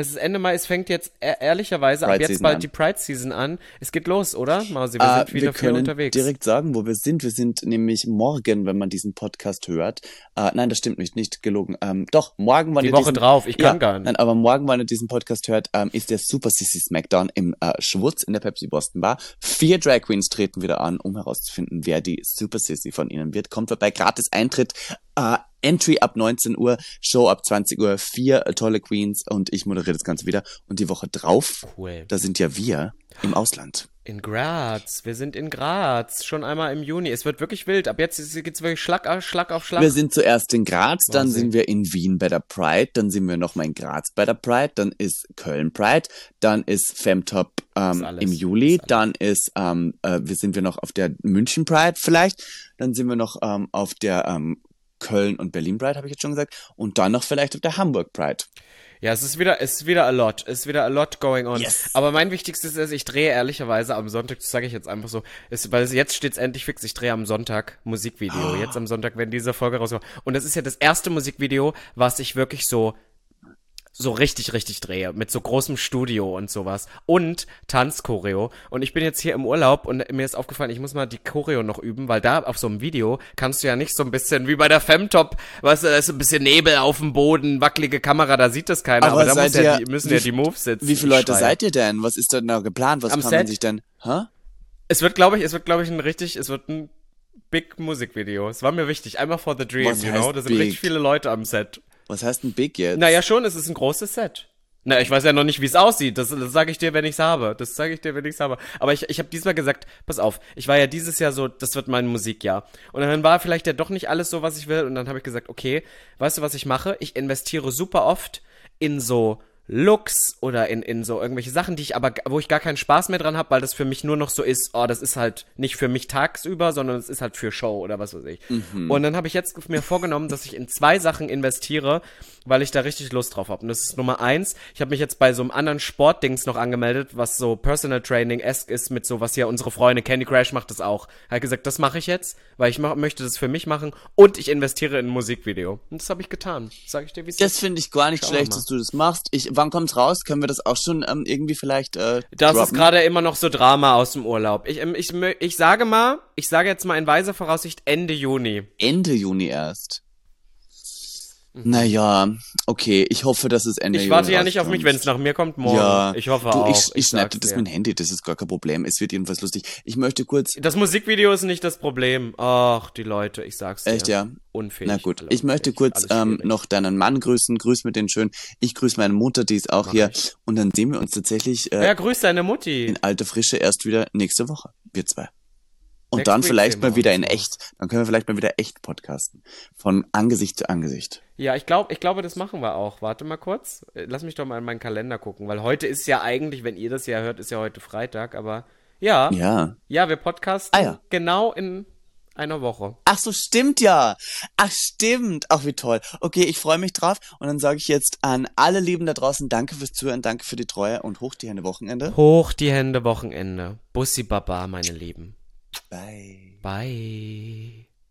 Es ist Ende Mai, es fängt jetzt e ehrlicherweise ab
Pride
jetzt
Season
bald
an.
die Pride Season an. Es geht los, oder? Mausi, wir
Äh,
sind wieder
wir
viel unterwegs.
direkt sagen, wo wir sind. Wir sind nämlich morgen, wenn man diesen Podcast hört. Äh, nein, das stimmt nicht, nicht gelogen. Ähm, doch, morgen, wann
Die
ihr
Woche
diesen,
drauf, ich kann gar nicht.
Nein, aber morgen, wann ihr diesen Podcast hört, ähm, ist der Super Sissy Smackdown im äh, Schwutz in der Pepsi Boston Bar. Vier Drag Queens treten wieder an, um herauszufinden, wer die Super Sissy von ihnen wird. Kommt vorbei, gratis Eintritt. Äh, Entry ab 19 Uhr, Show ab 20 Uhr, vier tolle Queens und ich moderiere das Ganze wieder. Und die Woche drauf,
Cool.
da sind ja wir im Ausland.
In Graz. Wir sind in Graz. Schon einmal im Juni. Es wird wirklich wild. Ab jetzt geht's wirklich Schlag auf Schlag auf Schlag.
Wir sind zuerst in Graz, dann
Wahnsinn.
sind wir in Wien bei der Pride, dann sind wir nochmal in Graz bei der Pride, dann ist Köln Pride, dann ist Femtop ähm,
Ist
im Juli,
Ist
dann ist, ähm, äh, wir sind wir noch auf der München Pride vielleicht, dann sind wir noch ähm, auf der ähm, Köln und Berlin Pride, habe ich jetzt schon gesagt, und dann noch vielleicht auf der Hamburg Pride.
Ja, es ist wieder, es ist wieder a lot. Es ist wieder a lot going on.
Yes.
Aber mein wichtigstes ist, ich drehe ehrlicherweise am Sonntag, das sage ich jetzt einfach so, ist, weil es- jetzt steht's endlich fix, ich drehe am Sonntag Musikvideo. Jetzt am Sonntag, wenn diese Folge rauskommt. Und das ist ja das erste Musikvideo, was ich wirklich so, so richtig, richtig drehe. Mit so großem Studio und sowas. Und Tanzchoreo. Und ich bin jetzt hier im Urlaub und mir ist aufgefallen, ich muss mal die Choreo noch üben, weil da auf so einem Video kannst du ja nicht so ein bisschen wie bei der Femtop, weißt du, da ist ein bisschen Nebel auf dem Boden, wackelige Kamera, da sieht das keiner, aber,
Aber
da
seid
ja
ihr-
die, müssen
wie
ja die Moves sitzen.
Wie viele Leute
Schreie.
seid ihr denn? Was ist denn da geplant? Was
Am
kann man
Set?
sich denn, hä?
Es wird, glaube ich, es wird, glaube ich, ein richtig, es wird ein Big Musikvideo. Es war mir wichtig. Einmal for the dream,
Was
you know? Da sind
big?
richtig viele Leute am Set.
Was heißt ein Big jetzt?
Naja, schon, es ist ein großes Set. Na, ich weiß ja noch nicht, wie es aussieht. Das, das sage ich dir, wenn ich's habe. Das sage ich dir, wenn ich's habe. Aber ich, ich habe diesmal gesagt, pass auf, ich war ja dieses Jahr so, das wird mein Musikjahr. Und dann war vielleicht ja doch nicht alles so, was ich will. Und dann habe ich gesagt, okay, weißt du, was ich mache? Ich investiere super oft in so Looks oder in, in so irgendwelche Sachen, die ich aber, wo ich gar keinen Spaß mehr dran habe, weil das für mich nur noch so ist, oh, das ist halt nicht für mich tagsüber, sondern es ist halt für Show oder was weiß ich. Und dann habe ich jetzt mir vorgenommen, dass ich in zwei Sachen investiere, weil ich da richtig Lust drauf habe. Und das ist Nummer eins, ich habe mich jetzt bei so einem anderen Sportdings noch angemeldet, was so Personal Training-esque ist mit so, was ja unsere Freunde, Candy Crash macht das auch. Er hat gesagt, das mache ich jetzt, weil ich mach, möchte das für mich machen und ich investiere in ein Musikvideo. Und das habe ich getan. Sag ich dir, wie
Das
ist.
finde ich gar nicht
Schauen wir
schlecht, dass du das machst. Ich, wann kommt's raus? Können wir das auch schon ähm, irgendwie vielleicht äh,
Das ist
droppen?
gerade immer noch so Drama aus dem Urlaub. Ich, ähm, ich, ich sage mal, ich sage jetzt mal in weiser Voraussicht Ende Juni.
Ende Juni erst. Naja, okay. Ich hoffe, dass es Ende
Mhm. Ich warte ja nicht auf mich, wenn es nach mir kommt, morgen.
Ja,
ich hoffe
du,
auch.
Ich, ich schnappe
sag's
das mit dem Handy, das ist gar kein Problem. Es wird jedenfalls lustig. Ich möchte kurz.
Das Musikvideo ist nicht das Problem. Ach, die Leute, ich sag's dir.
Echt, ja?
Unfähig.
Na gut, ich möchte kurz ähm, noch deinen Mann grüßen. Grüß mit den schön. Ich grüße meine Mutter, die ist auch
Mach
hier.
ich.
Und dann sehen wir uns tatsächlich äh,
Ja, grüß deine Mutti.
in alter Frische erst wieder nächste Woche. Wir zwei. Und
Next
dann vielleicht mal wieder in echt. Dann können wir vielleicht mal wieder echt podcasten. Von Angesicht zu Angesicht.
Ja, ich glaube, ich glaube, das machen wir auch. Warte mal kurz. Äh, Lass mich doch mal in meinen Kalender gucken, weil heute ist ja eigentlich, wenn ihr das ja hört, ist ja heute Freitag, aber ja, ja,
Ja.
wir podcasten
Ah, ja.
genau in einer Woche.
Ach so, stimmt ja. Ach, stimmt. Ach, wie toll. Okay, ich freue mich drauf. Und dann sage ich jetzt an alle Lieben da draußen, danke fürs Zuhören, danke für die Treue und hoch die Hände Wochenende.
Hoch die Hände Wochenende. Bussi Baba, meine Lieben.
Bye.
Bye.